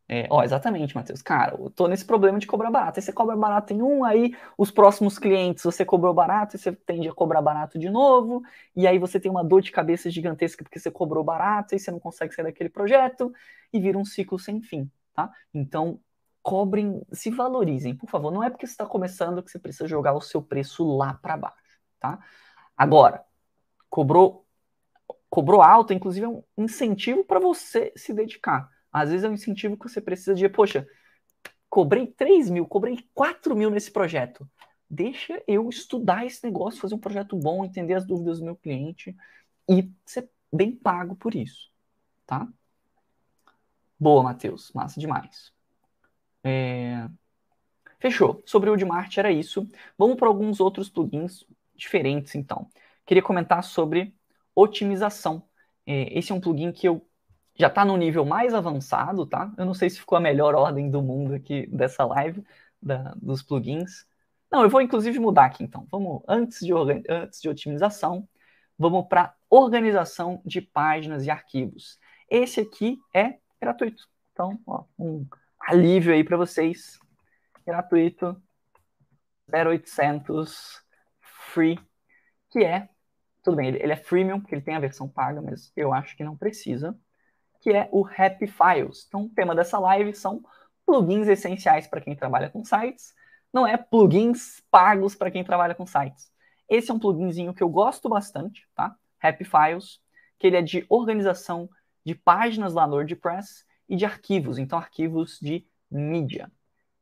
Speaker 1: É, ó, exatamente, Matheus. Cara, eu tô nesse problema de cobrar barato. Aí você cobra barato em um, aí os próximos clientes você cobrou barato, e você tende a cobrar barato de novo, e aí você tem uma dor de cabeça gigantesca porque você cobrou barato e você não consegue sair daquele projeto, e vira um ciclo sem fim, tá? Então, cobrem, se valorizem, por favor. Não é porque você está começando que você precisa jogar o seu preço lá para baixo, tá? Agora, cobrou, cobrou alto, inclusive é um incentivo para você se dedicar. Às vezes é um incentivo que você precisa de, poxa, cobrei 3 mil, cobrei 4 mil nesse projeto. Deixa eu estudar esse negócio, fazer um projeto bom, entender as dúvidas do meu cliente e ser bem pago por isso, tá? Boa, Matheus. Massa demais. É... Fechou. Sobre o Udmart era isso. Vamos para alguns outros plugins diferentes, então. Queria comentar sobre otimização. É, esse é um plugin que eu já está no nível mais avançado, tá? Eu não sei se ficou a melhor ordem do mundo aqui dessa live, da, dos plugins. Não, eu vou inclusive mudar aqui, então. Vamos, antes de, antes de otimização, vamos para organização de páginas e arquivos. Esse aqui é gratuito. Então, ó, um alívio aí para vocês. Gratuito. 0800 Free, que é, tudo bem, ele é freemium, porque ele tem a versão paga, mas eu acho que não precisa, que é o Happy Files. Então, o tema dessa live são plugins essenciais para quem trabalha com sites, não é plugins pagos para quem trabalha com sites. Esse é um pluginzinho que eu gosto bastante, tá? Happy Files, que ele é de organização de páginas lá no WordPress e de arquivos, então arquivos de mídia.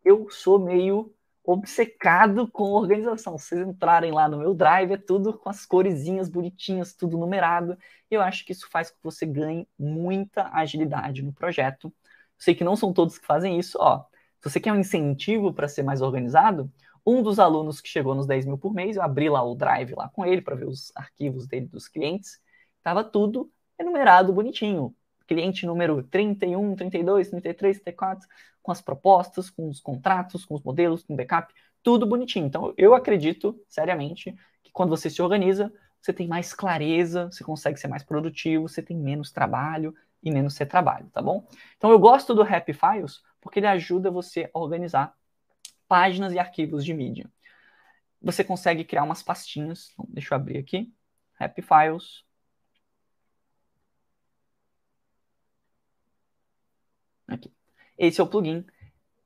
Speaker 1: Eu sou meio obcecado com organização. Se vocês entrarem lá no meu Drive, é tudo com as coresinhas bonitinhas, tudo numerado. Eu acho que isso faz com que você ganhe muita agilidade no projeto. sei que não são todos que fazem isso. Ó, se você quer um incentivo para ser mais organizado, um dos alunos que chegou nos 10 mil por mês, eu abri lá o Drive lá com ele para ver os arquivos dele dos clientes. Tava tudo enumerado bonitinho cliente número 31, 32, 33, 34, com as propostas, com os contratos, com os modelos, com backup, tudo bonitinho. Então, eu acredito, seriamente, que quando você se organiza, você tem mais clareza, você consegue ser mais produtivo, você tem menos trabalho e menos retrabalho, tá bom? Então, eu gosto do Happy Files porque ele ajuda você a organizar páginas e arquivos de mídia. Você consegue criar umas pastinhas. Então, deixa eu abrir aqui. Happy Files. Aqui. Esse é o plugin.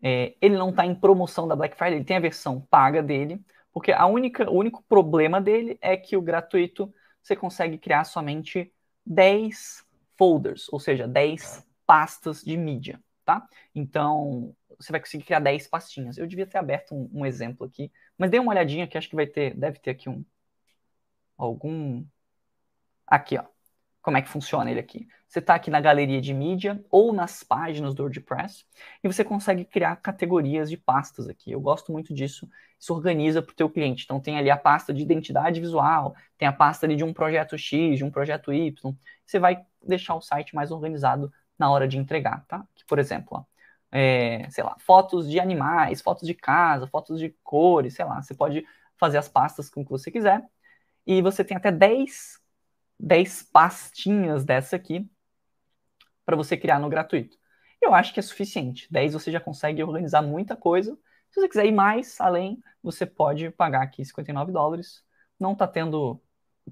Speaker 1: É, ele não está em promoção da Black Friday, ele tem a versão paga dele, porque a única, o único problema dele é que o gratuito você consegue criar somente 10 folders, ou seja, 10 pastas de mídia, tá? Então, você vai conseguir criar 10 pastinhas. Eu devia ter aberto um, um exemplo aqui, mas dê uma olhadinha que acho que vai ter, deve ter aqui um algum aqui, ó como é que funciona ele aqui. Você está aqui na galeria de mídia ou nas páginas do WordPress e você consegue criar categorias de pastas aqui. Eu gosto muito disso. Isso organiza para o teu cliente. Então tem ali a pasta de identidade visual, tem a pasta ali de um projeto X, de um projeto Y. Você vai deixar o site mais organizado na hora de entregar, tá? Aqui, por exemplo, ó, é, sei lá, fotos de animais, fotos de casa, fotos de cores, sei lá. Você pode fazer as pastas com o que você quiser. E você tem até 10 10 pastinhas dessa aqui para você criar no gratuito. Eu acho que é suficiente. 10 você já consegue organizar muita coisa. Se você quiser ir mais além, você pode pagar aqui 59 dólares. Não está tendo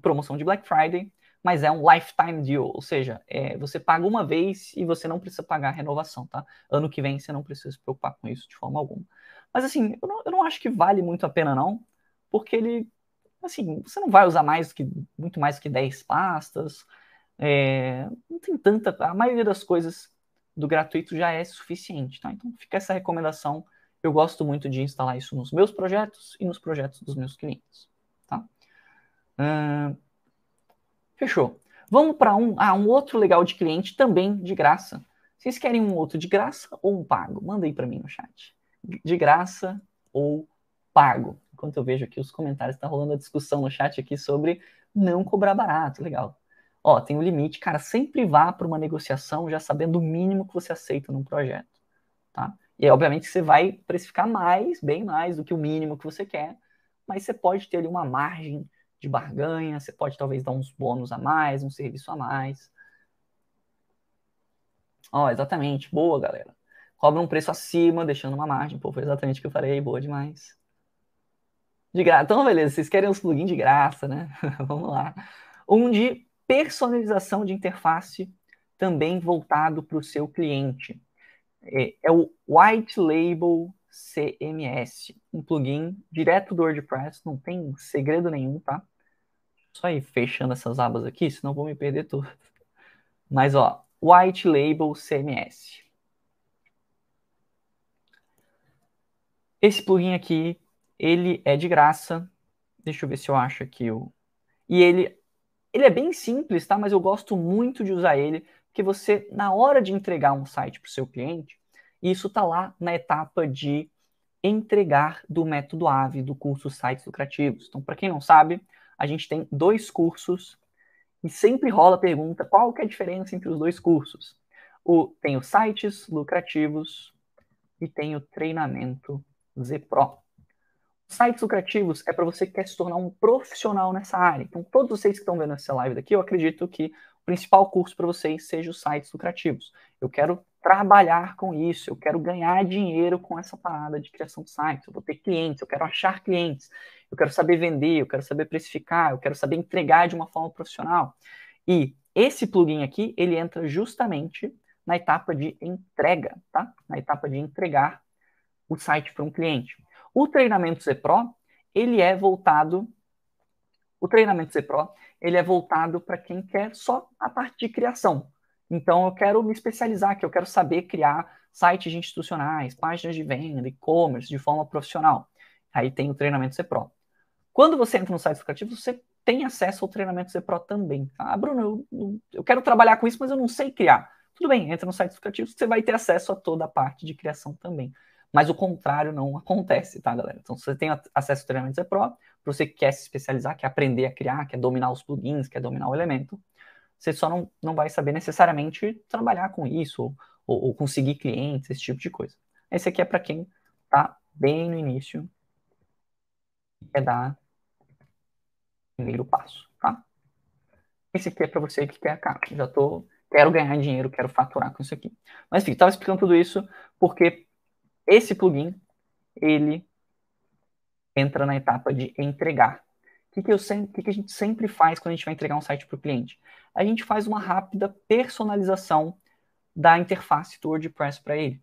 Speaker 1: promoção de Black Friday, mas é um lifetime deal, ou seja, é, você paga uma vez e você não precisa pagar a renovação, tá? Ano que vem você não precisa se preocupar com isso de forma alguma. Mas assim, eu não, eu não acho que vale muito a pena não, porque ele assim, você não vai usar mais que, muito mais do que 10 pastas. É, não tem tanta. A maioria das coisas do gratuito já é suficiente, tá? Então fica essa recomendação. Eu gosto muito de instalar isso nos meus projetos e nos projetos dos meus clientes, tá? Uh, fechou. Vamos para um, ah, um outro legal de cliente também de graça. Vocês querem um outro de graça ou um pago? Manda aí para mim no chat. De graça ou pago? Enquanto eu vejo aqui os comentários, está rolando a discussão no chat aqui sobre não cobrar barato, legal. Ó, tem um limite, cara, sempre vá para uma negociação já sabendo o mínimo que você aceita num projeto, tá? E aí, obviamente, você vai precificar mais, bem mais do que o mínimo que você quer, mas você pode ter ali uma margem de barganha, você pode talvez dar uns bônus a mais, um serviço a mais. Ó, exatamente, boa, galera. Cobra um preço acima, deixando uma margem. Pô, foi exatamente o que eu falei, boa demais. De graça. Então, beleza, vocês querem os plugins de graça, né? Vamos lá. Um de personalização de interface, também voltado para o seu cliente. É, é, o White Label CMS, um plugin direto do WordPress, não tem segredo nenhum, tá? Só ir fechando essas abas aqui, senão vou me perder tudo. Mas, ó, White Label CMS. Esse plugin aqui ele é de graça. Deixa eu ver se eu acho aqui o. E ele, ele é bem simples, tá? Mas eu gosto muito de usar ele, porque você, na hora de entregar um site para o seu cliente, isso tá lá na etapa de entregar do método AVE, do curso Sites Lucrativos. Então, para quem não sabe, a gente tem dois cursos e sempre rola a pergunta qual que é a diferença entre os dois cursos. O, tem os sites lucrativos e tem o treinamento Z Pro. Sites lucrativos é para você que quer se tornar um profissional nessa área. Então, todos vocês que estão vendo essa live daqui, eu acredito que o principal curso para vocês seja os sites lucrativos. Eu quero trabalhar com isso, eu quero ganhar dinheiro com essa parada de criação de sites, eu vou ter clientes, eu quero achar clientes, eu quero saber vender, eu quero saber precificar, eu quero saber entregar de uma forma profissional. E esse plugin aqui, ele entra justamente na etapa de entrega, tá? Na etapa de entregar o site para um cliente. O treinamento Z Pro, ele é voltado o treinamento Z Pro, ele é voltado para quem quer só a parte de criação. Então, eu quero me especializar, que eu quero saber criar sites institucionais, páginas de venda, e-commerce, de forma profissional. Aí tem o treinamento C Pro. Quando você entra no site educativo, você tem acesso ao treinamento C Pro também. Ah, Bruno, eu, eu quero trabalhar com isso, mas eu não sei criar. Tudo bem, entra no site educativo, você vai ter acesso a toda a parte de criação também. Mas o contrário não acontece, tá, galera? Então, você tem acesso ao treinamento C Pro, para você que quer se especializar, quer aprender a criar, quer dominar os plugins, quer dominar o elemento, você só não, não vai saber necessariamente trabalhar com isso ou, ou, conseguir clientes, esse tipo de coisa. Esse aqui é para quem está bem no início e quer dar o primeiro passo, tá? Esse aqui é para você que quer, cara, já tô, quero ganhar dinheiro, quero faturar com isso aqui. Mas enfim, estava explicando tudo isso porque esse plugin, ele entra na etapa de entregar que, que, eu sempre, que, que a gente sempre faz quando a gente vai entregar um site para o cliente? A gente faz uma rápida personalização da interface do WordPress para ele.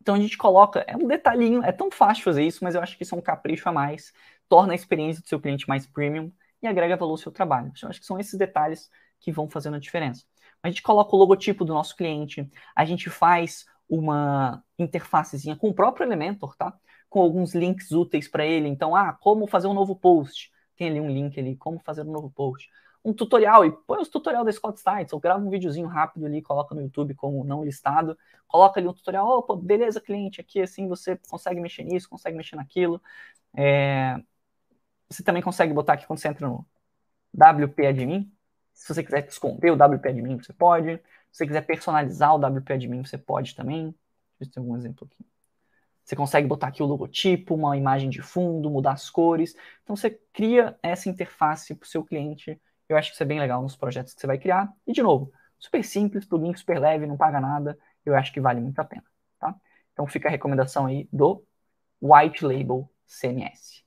Speaker 1: Então a gente coloca, é um detalhinho, é tão fácil fazer isso, mas eu acho que isso é um capricho a mais, torna a experiência do seu cliente mais premium e agrega valor ao seu trabalho. Eu acho que são esses detalhes que vão fazendo a diferença. A gente coloca o logotipo do nosso cliente, a gente faz uma interfacezinha com o próprio Elementor, tá? Com alguns links úteis para ele. Então, ah, como fazer um novo post tem ali um link ali, como fazer um novo post. Um tutorial, e põe os tutorial da Scott Sites, ou grava um videozinho rápido ali, coloca no YouTube como não listado, coloca ali um tutorial, opa, beleza, cliente, aqui assim você consegue mexer nisso, consegue mexer naquilo. É... Você também consegue botar aqui quando você entra no WP Admin, se você quiser esconder o WP Admin, você pode. Se você quiser personalizar o WP Admin, você pode também. Deixa eu ver se tem algum exemplo aqui. Você consegue botar aqui o logotipo, uma imagem de fundo, mudar as cores. Então você cria essa interface para o seu cliente. Eu acho que isso é bem legal nos projetos que você vai criar. E de novo, super simples, plugin super leve, não paga nada. Eu acho que vale muito a pena. Tá? Então fica a recomendação aí do White Label CMS.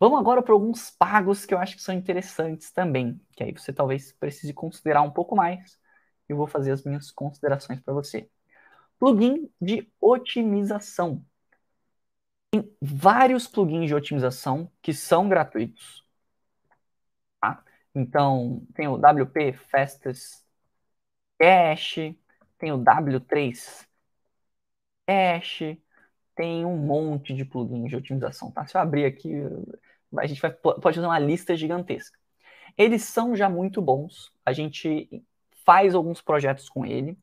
Speaker 1: Vamos agora para alguns pagos que eu acho que são interessantes também, que aí você talvez precise considerar um pouco mais. Eu vou fazer as minhas considerações para você. Plugin de otimização. Tem vários plugins de otimização que são gratuitos. Tá? Então, tem o WP Fastest Cache, tem o W3 Cache, tem um monte de plugins de otimização. Tá? Se eu abrir aqui, a gente vai, pode fazer uma lista gigantesca. Eles são já muito bons, a gente faz alguns projetos com ele,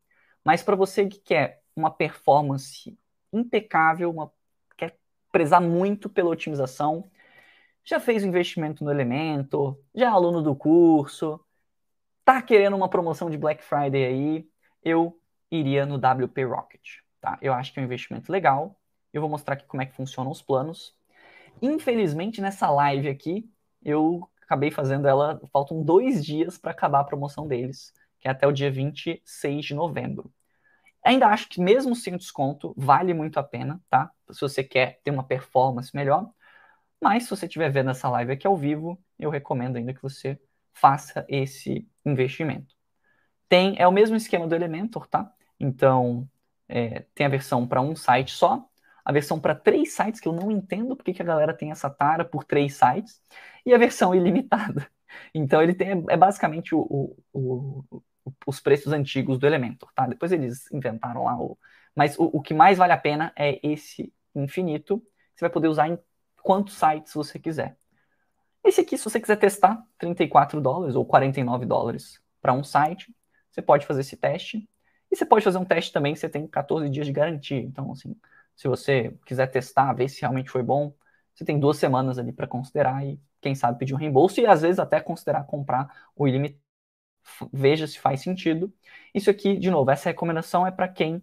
Speaker 1: mas para você que quer uma performance impecável, uma, quer prezar muito pela otimização, já fez o investimento no Elementor, já é aluno do curso, tá querendo uma promoção de Black Friday aí, eu iria no WP Rocket, tá? Eu acho que é um investimento legal. Eu vou mostrar aqui como é que funcionam os planos. Infelizmente, nessa live aqui, eu acabei fazendo ela, faltam dois dias para acabar a promoção deles, é até o dia 26 de novembro. Ainda acho que mesmo sem desconto, vale muito a pena, tá? Se você quer ter uma performance melhor. Mas se você estiver vendo essa live aqui ao vivo, eu recomendo ainda que você faça esse investimento. Tem, é o mesmo esquema do Elementor, tá? Então, é, tem a versão para um site só, a versão para três sites, que eu não entendo porque que a galera tem essa tara por três sites, e a versão ilimitada. Então, ele tem, é basicamente o, o, os preços antigos do Elementor, tá? Depois eles inventaram lá o. Mas o, o que mais vale a pena é esse infinito. Você vai poder usar em quantos sites você quiser. Esse aqui, se você quiser testar, 34 dólares ou 49 dólares para um site, você pode fazer esse teste. E você pode fazer um teste também, você tem 14 dias de garantia. Então, assim, se você quiser testar, ver se realmente foi bom, você tem duas semanas ali para considerar e, quem sabe, pedir um reembolso e às vezes até considerar comprar o ilimitado veja se faz sentido. Isso aqui, de novo, essa recomendação é para quem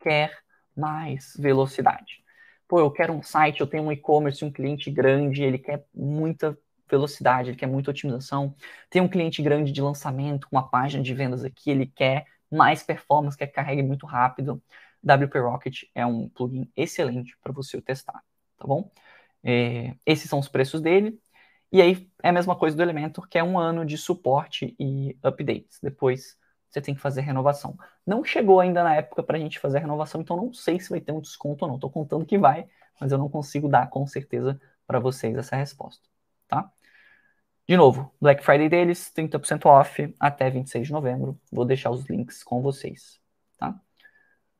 Speaker 1: quer mais velocidade. Pô, eu quero um site, eu tenho um e-commerce, um cliente grande, ele quer muita velocidade, ele quer muita otimização. Tem um cliente grande de lançamento, com uma página de vendas aqui, ele quer mais performance, quer que carregue muito rápido, WP Rocket é um plugin excelente para você testar, tá bom? É, esses são os preços dele. E aí é a mesma coisa do Elementor, que é um ano de suporte e updates. Depois você tem que fazer renovação. Não chegou ainda na época para a gente fazer a renovação, então não sei se vai ter um desconto ou não. Estou contando que vai, mas eu não consigo dar com certeza para vocês essa resposta, tá? De novo, Black Friday deles, 30% off até 26 de novembro. Vou deixar os links com vocês, tá?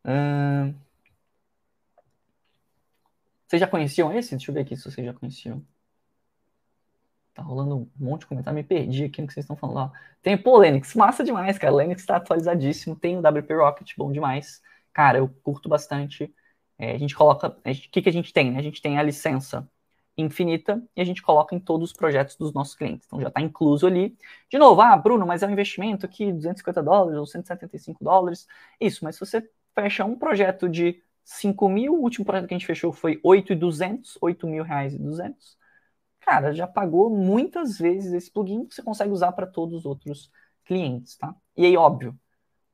Speaker 1: Hum... Vocês já conheciam esse? Deixa eu ver aqui se vocês já conheciam. Tá rolando um monte de comentário, me perdi aqui no que vocês estão falando. Ó, tem pô, Lennox, massa demais, cara. Lennox está atualizadíssimo, tem o WP Rocket, bom demais. Cara, eu curto bastante. É, a gente coloca. O que, que a gente tem? A gente tem a licença infinita e a gente coloca em todos os projetos dos nossos clientes. Então já está incluso ali. De novo, ah, Bruno, mas é um investimento aqui, 250 dólares ou 175 dólares. Isso, mas se você fecha um projeto de 5 mil, o último projeto que a gente fechou foi 8,200, 8 mil reais e 200. Cara, já pagou muitas vezes esse plugin que você consegue usar para todos os outros clientes, tá? E aí, óbvio,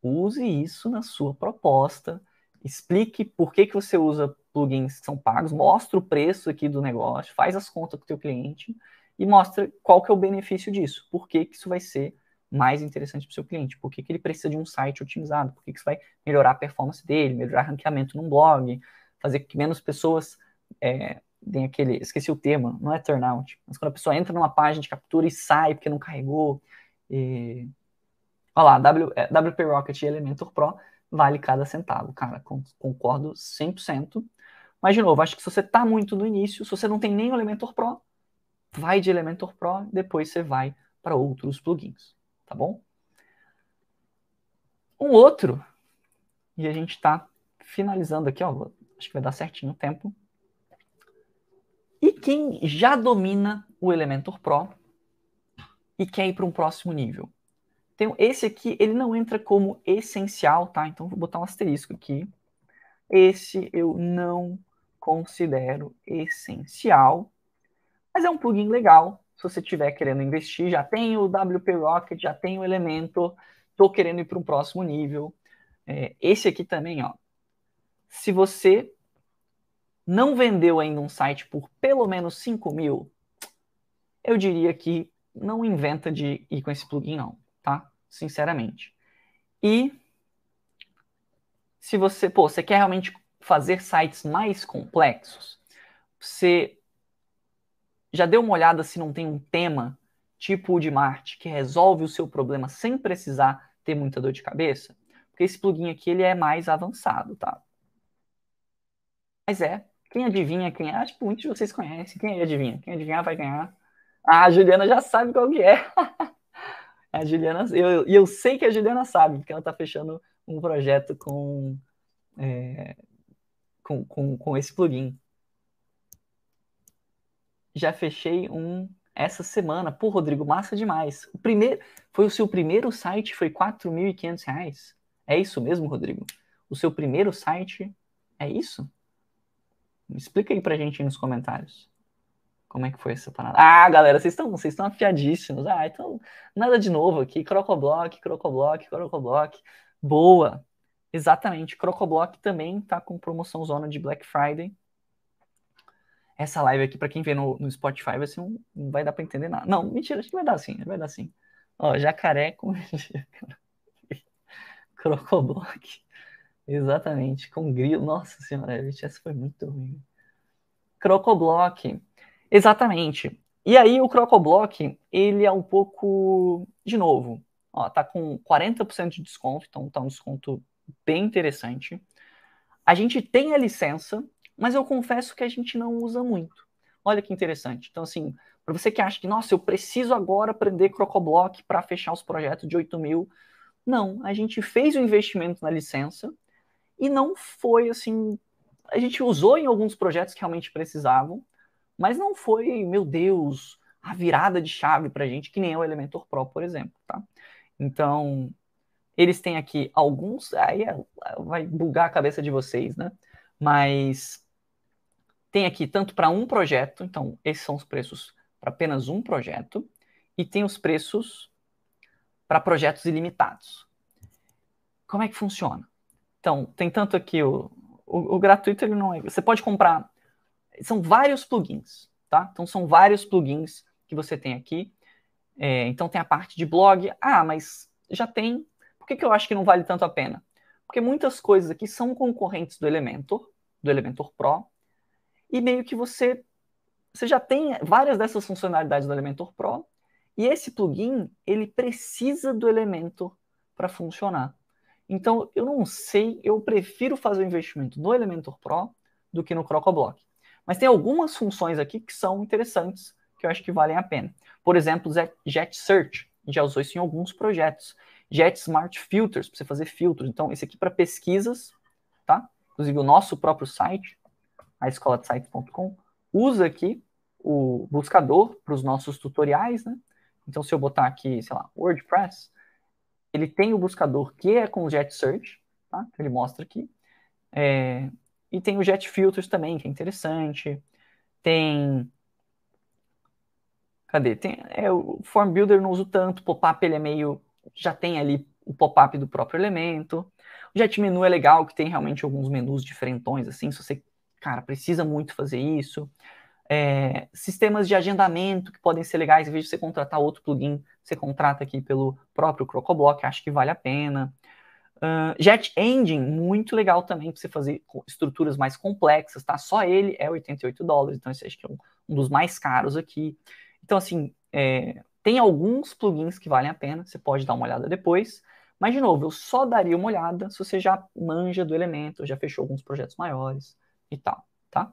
Speaker 1: use isso na sua proposta, explique por que, que você usa plugins que são pagos, mostra o preço aqui do negócio, faz as contas com o teu cliente e mostra qual que é o benefício disso, por que, que isso vai ser mais interessante para o seu cliente, por que, que ele precisa de um site otimizado, por que, que isso vai melhorar a performance dele, melhorar o ranqueamento num blog, fazer que menos pessoas é, deem aquele, esqueci o termo, não é turnout, mas quando a pessoa entra numa página de captura e sai porque não carregou, e... olha lá, w, é, WP Rocket e Elementor Pro vale cada centavo, cara, concordo 100%, mas, de novo, acho que se você está muito no início, se você não tem nem o Elementor Pro, vai de Elementor Pro, depois você vai para outros plugins, tá bom? Um outro, e a gente está finalizando aqui, ó, acho que vai dar certinho o tempo. E quem já domina o Elementor Pro e quer ir para um próximo nível? Então, esse aqui, ele não entra como essencial, tá? Então, vou botar um asterisco aqui. Esse eu não considero essencial, mas é um plugin legal. Se você estiver querendo investir, já tem o WP Rocket, já tem o Elementor, estou querendo ir para um próximo nível. É, esse aqui também, ó. Se você não vendeu ainda um site por pelo menos 5 mil, eu diria que não inventa de ir com esse plugin, não, tá? Sinceramente. E se você, pô, você quer realmente fazer sites mais complexos, você já deu uma olhada se não tem um tema tipo o de Marte que resolve o seu problema sem precisar ter muita dor de cabeça? Porque esse plugin aqui ele é mais avançado, tá? Mas é. Quem adivinha quem é? Acho que muitos de vocês conhecem. Quem adivinha? Quem adivinhar vai ganhar. Ah, a Juliana já sabe qual que é. a Juliana, e eu, eu sei que a Juliana sabe, porque ela está fechando um projeto com é, com, com, com esse plugin. Já fechei um essa semana. Pô, Rodrigo, massa demais. O primeiro, foi o seu primeiro site, foi R$ 4.500? É isso mesmo, Rodrigo? O seu primeiro site é isso? Explica aí pra gente nos comentários. Como é que foi essa parada? Ah, galera, vocês estão vocês estão afiadíssimos. Ah, então nada de novo aqui. Crocoblock, Crocoblock, Crocoblock. Boa. Exatamente. Crocoblock também está com promoção zona de Black Friday. Essa live aqui, para quem vê no, no Spotify, vai ser um, não vai dar para entender nada. Não, mentira, acho que vai dar sim, vai dar sim. Ó, jacaré com Crocoblock. Exatamente, com grilo. Nossa senhora, essa foi muito ruim. Crocoblock. Exatamente. E aí o Crocoblock, ele é um pouco, de novo, ó, tá com 40% de desconto, então tá um desconto bem interessante. A gente tem a licença, mas eu confesso que a gente não usa muito. Olha que interessante. Então, assim, para você que acha que, nossa, eu preciso agora aprender Crocoblock para fechar os projetos de 8 mil. Não, a gente fez o investimento na licença e não foi assim. A gente usou em alguns projetos que realmente precisavam, mas não foi, meu Deus, a virada de chave para a gente, que nem é o Elementor Pro, por exemplo. Tá? Então, eles têm aqui alguns, aí é, vai bugar a cabeça de vocês, né? Mas tem aqui tanto para um projeto, então esses são os preços para apenas um projeto, e tem os preços para projetos ilimitados. como é que funciona? Então, tem tanto aqui o, o, o, gratuito, ele não é. Você pode comprar. São vários plugins, tá? Então, são vários plugins que você tem aqui. É, então, tem a parte de blog. Ah, mas já tem. Por que, que eu acho que não vale tanto a pena? Porque muitas coisas aqui são concorrentes do Elementor, do Elementor Pro, e meio que você, você já tem várias dessas funcionalidades do Elementor Pro, e esse plugin, ele precisa do Elementor para funcionar. Então, eu não sei, eu prefiro fazer o investimento no Elementor Pro do que no CrocoBlock. Mas tem algumas funções aqui que são interessantes, que eu acho que valem a pena. Por exemplo, Jet Search, já usou isso em alguns projetos. Jet Smart Filters, para você fazer filtros. Então, esse aqui para pesquisas, tá? Inclusive, o nosso próprio site, a escola de site.com, usa aqui o buscador para os nossos tutoriais, né? Então, se eu botar aqui, sei lá, WordPress, ele tem o buscador que é com o Jet Search, tá? Ele mostra aqui. É, e tem o Jet Filters também, que é interessante. Tem. Cadê? Tem, é, o Form Builder não uso tanto, pop-up ele é meio. Já tem ali o pop-up do próprio elemento. O Jet Menu é legal, que tem realmente alguns menus diferentões, assim, se você, cara, precisa muito fazer isso. É, sistemas de agendamento que podem ser legais, em vez de você contratar outro plugin, você contrata aqui pelo próprio CrocoBlock, acho que vale a pena. Uh, Jet Engine, muito legal também para você fazer estruturas mais complexas, tá? Só ele é 88 dólares, então esse acho que é um, um dos mais caros aqui. Então, assim, é, tem alguns plugins que valem a pena, você pode dar uma olhada depois. Mas, de novo, eu só daria uma olhada se você já manja do elemento, já fechou alguns projetos maiores e tal, tá?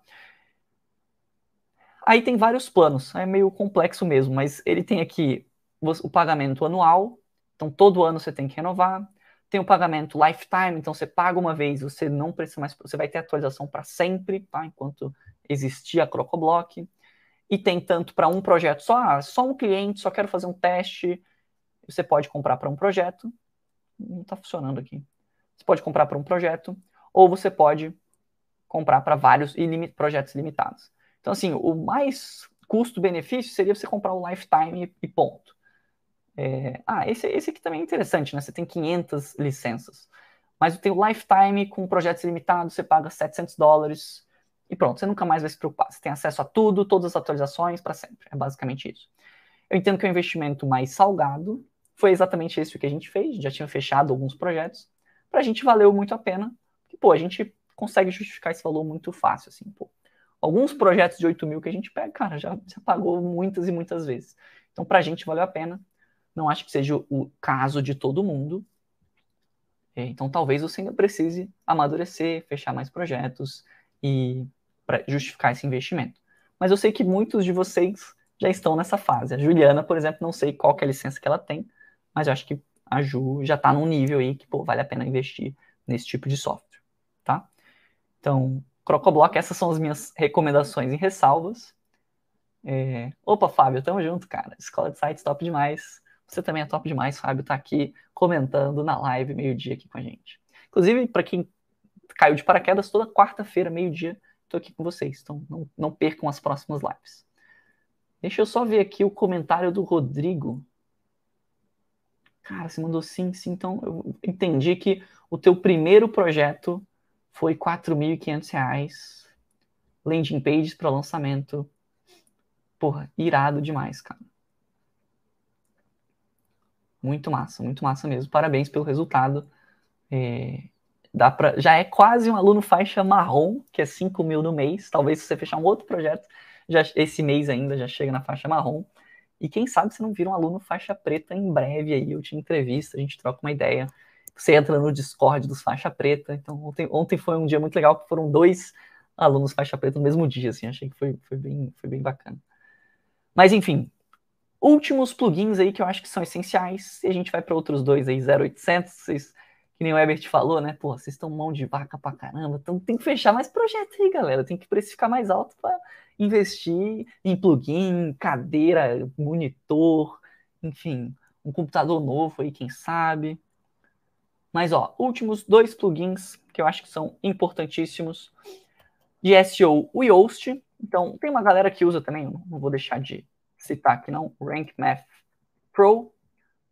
Speaker 1: Aí tem vários planos, é meio complexo mesmo, mas ele tem aqui o pagamento anual, então todo ano você tem que renovar. Tem o pagamento lifetime, então você paga uma vez, você não precisa mais, você vai ter atualização para sempre, tá? Enquanto existir a Crocoblock. E tem tanto para um projeto só, ah, só um cliente, só quero fazer um teste. Você pode comprar para um projeto. Não está funcionando aqui. Você pode comprar para um projeto, ou você pode comprar para vários projetos limitados. Então, assim, o mais custo-benefício seria você comprar o Lifetime e ponto. É, ah, esse, esse aqui também é interessante, né? Você tem 500 licenças. Mas tem o Lifetime com projetos limitados, você paga 700 dólares e pronto, você nunca mais vai se preocupar. Você tem acesso a tudo, todas as atualizações para sempre. É basicamente isso. Eu entendo que é um investimento mais salgado. Foi exatamente isso que a gente fez. Já tinha fechado alguns projetos. Para a gente valeu muito a pena. E, pô, a gente consegue justificar esse valor muito fácil, assim, pô alguns projetos de 8 mil que a gente pega, cara, já, já pagou muitas e muitas vezes. Então, para a gente valeu a pena. Não acho que seja o caso de todo mundo. É, então, talvez você ainda precise amadurecer, fechar mais projetos e para justificar esse investimento. Mas eu sei que muitos de vocês já estão nessa fase. A Juliana, por exemplo, não sei qual é a licença que ela tem, mas eu acho que a Ju já está num nível aí que pô, vale a pena investir nesse tipo de software, tá? Então, Crocoblock, essas são as minhas recomendações em ressalvas. É... Opa, Fábio, tamo junto, cara. Escola de Sites top demais. Você também é top demais, Fábio, tá aqui comentando na live meio-dia aqui com a gente. Inclusive, para quem caiu de paraquedas, toda quarta-feira, meio-dia, tô aqui com vocês. Então, não, não percam as próximas lives. Deixa eu só ver aqui o comentário do Rodrigo. Cara, você mandou sim, sim. Então, eu entendi que o teu primeiro projeto foi R$ 4.500. Landing pages para lançamento. Porra, irado demais, cara. Muito massa, muito massa mesmo. Parabéns pelo resultado. É, dá pra, já é quase um aluno faixa marrom, que é 5 mil no mês. Talvez se você fechar um outro projeto, já, esse mês ainda já chega na faixa marrom. E quem sabe você não vira um aluno faixa preta em breve aí, eu te entrevisto, a gente troca uma ideia você entra no Discord dos faixa preta. Então, ontem, ontem foi um dia muito legal, que foram dois alunos faixa preta no mesmo dia, assim, achei que foi, foi, bem, foi bem bacana. Mas, enfim, últimos plugins aí que eu acho que são essenciais, e a gente vai para outros dois aí, 0800, vocês, que nem o Ebert falou, né, pô, vocês estão mão de vaca pra caramba, então tem que fechar mais projeto aí, galera, tem que precificar mais alto para investir em plugin, cadeira, monitor, enfim, um computador novo aí, quem sabe, mas, ó, últimos dois plugins que eu acho que são importantíssimos. De SEO, o Yoast. Então, tem uma galera que usa também, não vou deixar de citar aqui não, Rank Math Pro,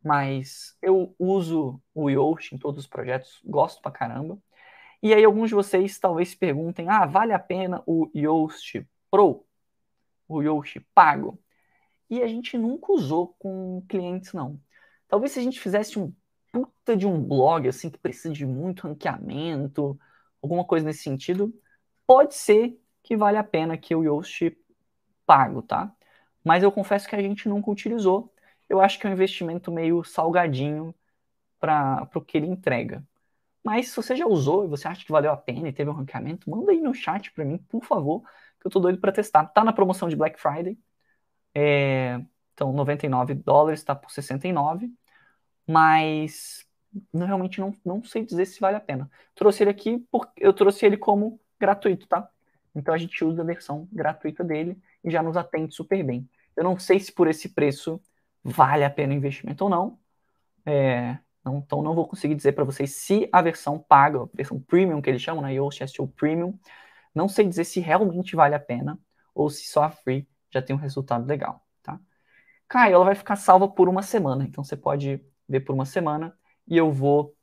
Speaker 1: mas eu uso o Yoast em todos os projetos, gosto pra caramba. E aí alguns de vocês talvez se perguntem, ah, vale a pena o Yoast Pro? O Yoast pago? E a gente nunca usou com clientes, não. Talvez se a gente fizesse um puta de um blog, assim, que precisa de muito ranqueamento, alguma coisa nesse sentido, pode ser que vale a pena que o Yoast pago, tá? Mas eu confesso que a gente nunca utilizou. Eu acho que é um investimento meio salgadinho para o que ele entrega. Mas se você já usou e você acha que valeu a pena e teve um ranqueamento, manda aí no chat para mim, por favor, que eu tô doido para testar. Tá na promoção de Black Friday. É, então, 99 dólares, tá por 69. Mas realmente não, não sei dizer se vale a pena. Trouxe ele aqui, porque eu trouxe ele como gratuito, tá? Então a gente usa a versão gratuita dele e já nos atende super bem. Eu não sei se por esse preço vale a pena o investimento ou não. É, não então não vou conseguir dizer para vocês se a versão paga, a versão premium que eles chamam, né, Yoast SEO Premium, não sei dizer se realmente vale a pena ou se só a free já tem um resultado legal, tá? Caio, ela vai ficar salva por uma semana, então você pode ver por uma semana e eu vou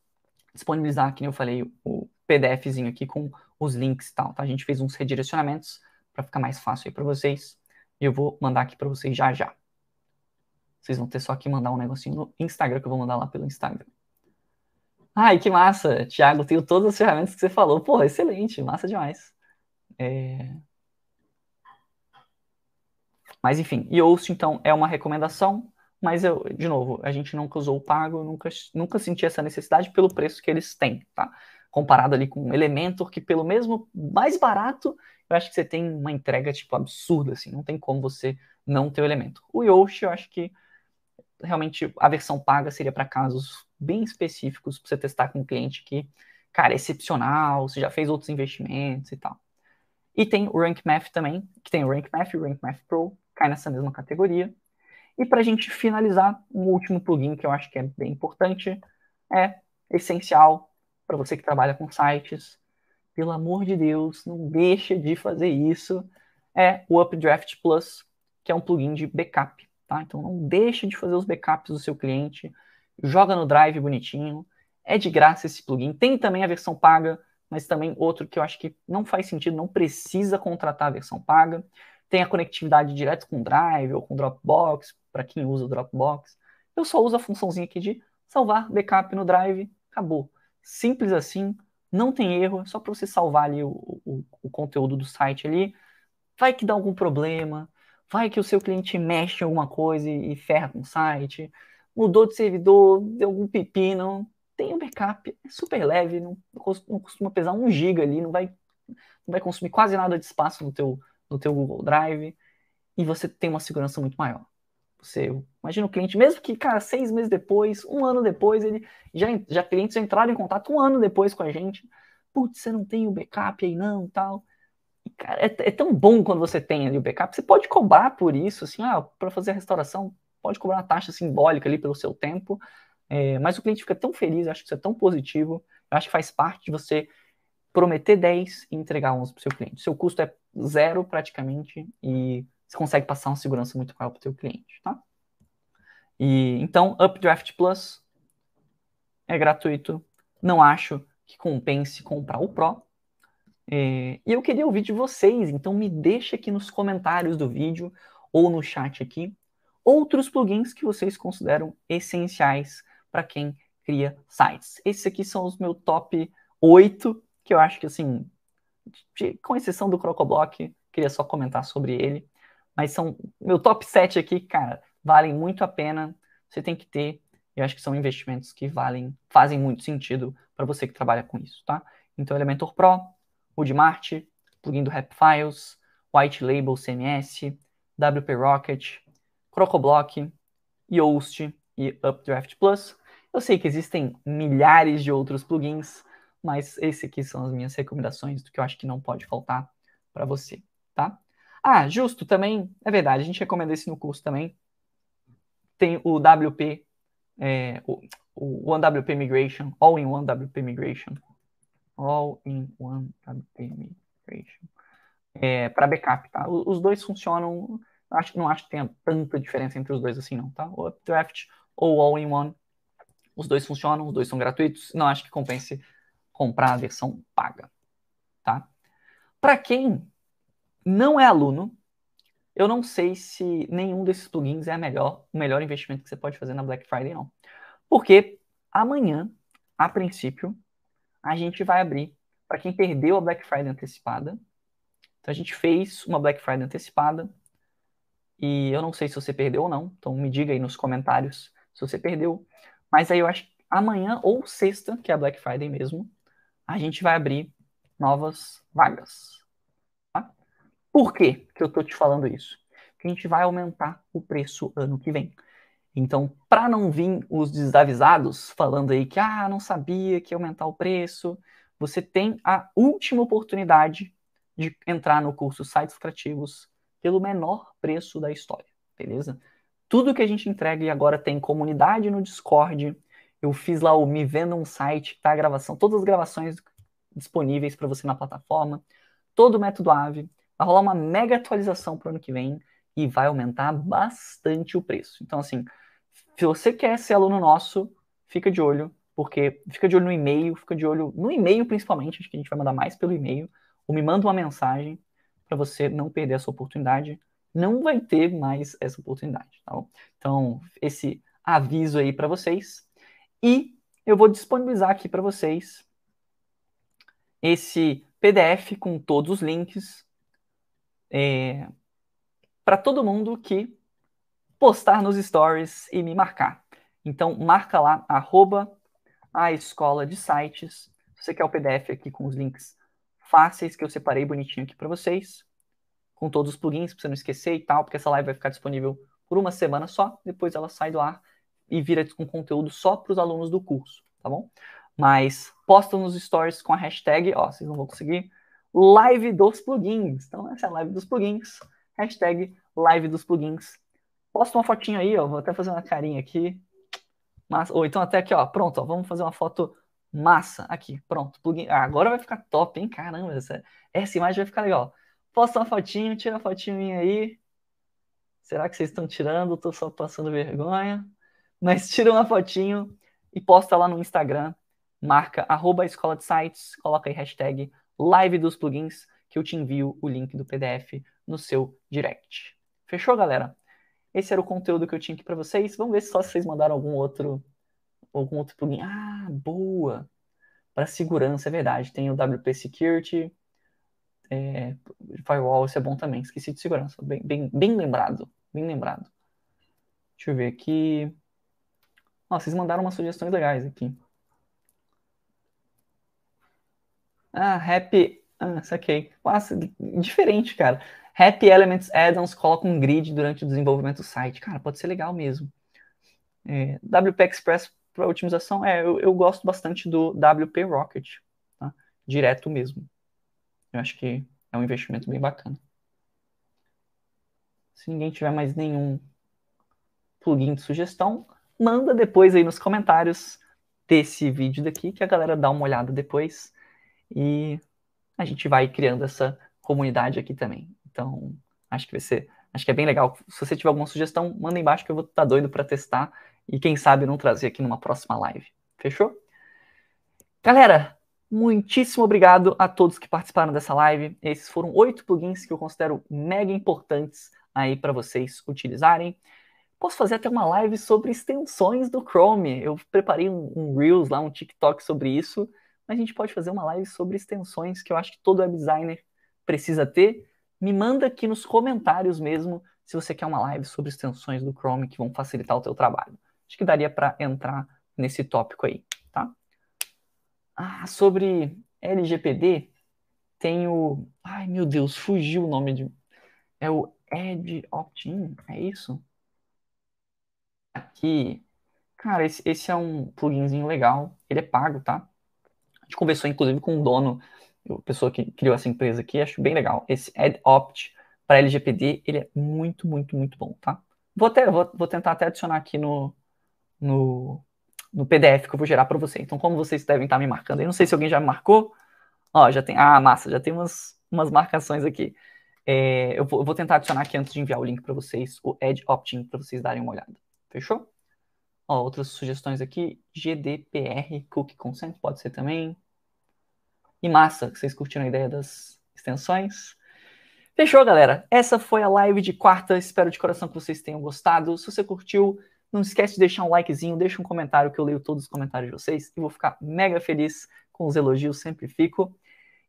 Speaker 1: disponibilizar, como eu falei, o PDFzinho aqui com os links e tal, tá? A gente fez uns redirecionamentos para ficar mais fácil aí para vocês e eu vou mandar aqui para vocês já já. Vocês vão ter só que mandar um negocinho no Instagram, que eu vou mandar lá pelo Instagram. Ai, que massa! Thiago, tenho todas as ferramentas que você falou. Pô, excelente, massa demais. É... Mas enfim, Yoast, então, é uma recomendação, mas eu, de novo, a gente nunca usou o pago, nunca, nunca senti essa necessidade pelo preço que eles têm, tá? Comparado ali com um Elementor, que pelo mesmo mais barato, eu acho que você tem uma entrega, tipo, absurda, assim, não tem como você não ter o Elementor. O Yoast, eu acho que realmente a versão paga seria para casos bem específicos, para você testar com um cliente que, cara, é excepcional, você já fez outros investimentos e tal. E tem o Rank Math também, que tem o Rank Math e o Rank Math Pro, cai nessa mesma categoria. E para a gente finalizar, um último plugin que eu acho que é bem importante, é essencial para você que trabalha com sites. Pelo amor de Deus, não deixa de fazer isso. É o Updraft Plus, que é um plugin de backup. Tá? Então não deixe de fazer os backups do seu cliente. Joga no Drive bonitinho. É de graça esse plugin. Tem também a versão paga, mas também outro que eu acho que não faz sentido, não precisa contratar a versão paga. Tem a conectividade direto com o Drive ou com o Dropbox, para quem usa o Dropbox. Eu só uso a funçãozinha aqui de salvar backup no Drive, acabou. Simples assim, não tem erro, é só para você salvar ali o, o, o, conteúdo do site ali. Vai que dá algum problema, vai que o seu cliente mexe em alguma coisa e, e ferra com o site, mudou de servidor, deu algum pepino, tem um backup, é super leve, não, não costuma pesar um giga ali, não vai, não vai consumir quase nada de espaço no teu, no teu Google Drive e você tem uma segurança muito maior. Você imagina o cliente, mesmo que, cara, seis meses depois, um ano depois, ele já, já clientes entraram em contato um ano depois com a gente. Putz, você não tem o backup aí não, tal. E, cara, é, é, tão bom quando você tem ali o backup. Você pode cobrar por isso, assim, ah, para fazer a restauração, pode cobrar uma taxa simbólica ali pelo seu tempo. É, mas o cliente fica tão feliz, acho que isso é tão positivo, eu acho que faz parte de você prometer 10 e entregar 11 para o seu cliente. Seu custo é zero praticamente e você consegue passar uma segurança muito maior para o seu cliente, tá? E, então, Updraft Plus é gratuito. Não acho que compense comprar o Pro. É, e eu queria ouvir de vocês, então me deixa aqui nos comentários do vídeo ou no chat aqui outros plugins que vocês consideram essenciais para quem cria sites. Esses aqui são os meus top 8, que eu acho que, assim, de, com exceção do Crocoblock, queria só comentar sobre ele. Mas são meu top 7 aqui, cara, valem muito a pena. Você tem que ter. Eu acho que são investimentos que valem, fazem muito sentido para você que trabalha com isso, tá? Então, Elementor Pro, Woodmart, plugin do Rapfiles, White Label CMS, WP Rocket, Crocoblock, Yoast e Updraft Plus. Eu sei que existem milhares de outros plugins, mas esse aqui são as minhas recomendações do que eu acho que não pode faltar para você? Ah, justo, também, é verdade, a gente recomenda esse no curso também. Tem o WP, é, o, o One WP Migration, All in One WP Migration. All in One WP Migration. É, para backup, tá? Os dois funcionam, acho, não acho que tenha tanta diferença entre os dois assim, não, tá? O Updraft ou All-in-One. Os dois funcionam, os dois são gratuitos. Não acho que compense comprar a versão paga, tá? Para quem não é aluno, eu não sei se nenhum desses plugins é melhor, o melhor investimento que você pode fazer na Black Friday, não. Porque amanhã, a princípio, a gente vai abrir para quem perdeu a Black Friday antecipada. Então a gente fez uma Black Friday antecipada. E eu não sei se você perdeu ou não. Então me diga aí nos comentários se você perdeu. Mas aí eu acho que amanhã ou sexta, que é a Black Friday mesmo, a gente vai abrir novas vagas. Por que, que eu estou te falando isso? Porque a gente vai aumentar o preço ano que vem. Então, para não vir os desavisados falando aí que ah, não sabia que ia aumentar o preço, você tem a última oportunidade de entrar no curso Sites Lucrativos pelo menor preço da história, beleza? Tudo que a gente entrega e agora tem comunidade no Discord. Eu fiz lá o Me Vendo um Site, tá a gravação, todas as gravações disponíveis para você na plataforma, todo o método AVE. Vai rolar uma mega atualização para o ano que vem e vai aumentar bastante o preço. Então, assim, se você quer ser aluno nosso, fica de olho, porque fica de olho no e-mail, fica de olho no e-mail principalmente, acho que a gente vai mandar mais pelo e-mail, ou me manda uma mensagem para você não perder essa oportunidade. Não vai ter mais essa oportunidade, tá bom? Então, esse aviso aí para vocês. E eu vou disponibilizar aqui para vocês esse PDF com todos os links é, para todo mundo que postar nos stories e me marcar. Então, marca lá, arroba a escola de sites. Você quer o PDF aqui com os links fáceis que eu separei bonitinho aqui para vocês, com todos os plugins, para você não esquecer e tal, porque essa live vai ficar disponível por uma semana só, depois ela sai do ar e vira com conteúdo só para os alunos do curso, tá bom? Mas posta nos stories com a hashtag, ó, vocês não vão conseguir, live dos plugins. Então, essa é a live dos plugins, hashtag live dos plugins. Posta uma fotinha aí, ó. Vou até fazer uma carinha aqui. Mas, ou então até aqui, ó. Pronto, ó, vamos fazer uma foto massa. Aqui, pronto. Plugin. Ah, agora vai ficar top, hein? Caramba, essa, essa imagem vai ficar legal. Posta uma fotinho, tira uma fotinho minha aí. Será que vocês estão tirando? Tô só passando vergonha. Mas tira uma fotinho e posta lá no Instagram. Marca arroba escola de sites, coloca aí hashtag live dos plugins que eu te envio o link do PDF no seu direct. Fechou, galera? Esse era o conteúdo que eu tinha aqui para vocês. Vamos ver se só vocês mandaram algum outro algum outro plugin. Ah, boa! Para segurança, é verdade. Tem o WP Security, é, Firewall, isso é bom também. Esqueci de segurança. Bem, bem, bem lembrado. Bem lembrado. Deixa eu ver aqui. Vocês mandaram umas sugestões legais aqui. Ah, Happy. Ah, saquei. Nossa, diferente, cara. Happy Elements Addons coloca um grid durante o desenvolvimento do site. Cara, pode ser legal mesmo. É, WP Express para otimização, é, eu, eu, gosto bastante do WP Rocket, tá? direto mesmo. Eu acho que é um investimento bem bacana. Se ninguém tiver mais nenhum plugin de sugestão, manda depois aí nos comentários desse vídeo daqui, que a galera dá uma olhada depois. E a gente vai criando essa comunidade aqui também. Então, acho que vai ser, acho que é bem legal. Se você tiver alguma sugestão, manda embaixo que eu vou estar doido para testar e quem sabe não trazer aqui numa próxima live. Fechou? Galera, muitíssimo obrigado a todos que participaram dessa live. Esses foram oito plugins que eu considero mega importantes aí para vocês utilizarem. Posso fazer até uma live sobre extensões do Chrome. Eu preparei um, um Reels lá, um TikTok sobre isso. Mas a gente pode fazer uma live sobre extensões que eu acho que todo web designer precisa ter me manda aqui nos comentários mesmo se você quer uma live sobre extensões do Chrome que vão facilitar o teu trabalho. Acho que daria para entrar nesse tópico aí, tá? Ah, sobre LGPD, tem o... Ai, meu Deus, fugiu o nome de... É o Edge Opt-in, é isso? Aqui. Cara, esse, esse é um pluginzinho legal. Ele é pago, tá? Gente conversou, inclusive, com o dono a pessoa que criou essa empresa aqui, acho bem legal. Esse AdOpt para LGPD, ele é muito, muito, muito bom, tá? Vou, até, vou, vou tentar até adicionar aqui no, no, no PDF que eu vou gerar para você. Então, como vocês devem estar me marcando aí, não sei se alguém já me marcou. Ó, já tem. Ah, massa, já tem umas, umas marcações aqui. É, eu, vou, eu, vou, tentar adicionar aqui antes de enviar o link para vocês, o Edge para vocês darem uma olhada. Fechou? Ó, outras sugestões aqui, GDPR, Cookie Consent, pode ser também. E massa, vocês curtiram a ideia das extensões. Fechou, galera? Essa foi a live de quarta. Espero de coração que vocês tenham gostado. Se você curtiu, não esquece de deixar um likezinho, deixa um comentário que eu leio todos os comentários de vocês e vou ficar mega feliz com os elogios, sempre fico.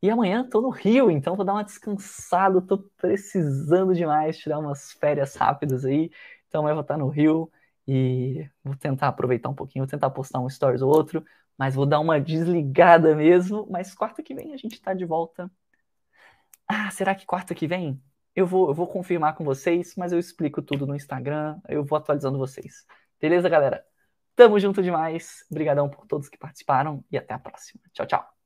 Speaker 1: E amanhã tô no Rio, então vou dar uma descansada, tô precisando demais tirar umas férias rápidas aí. Então amanhã vou estar no Rio e vou tentar aproveitar um pouquinho, vou tentar postar um stories ou outro, mas vou dar uma desligada mesmo. Mas quarta que vem a gente tá de volta. Ah, será que quarta que vem? Eu vou, eu vou confirmar com vocês, mas eu explico tudo no Instagram, eu vou atualizando vocês. Beleza, galera? Tamo junto demais. Obrigadão por todos que participaram e até a próxima. Tchau, tchau.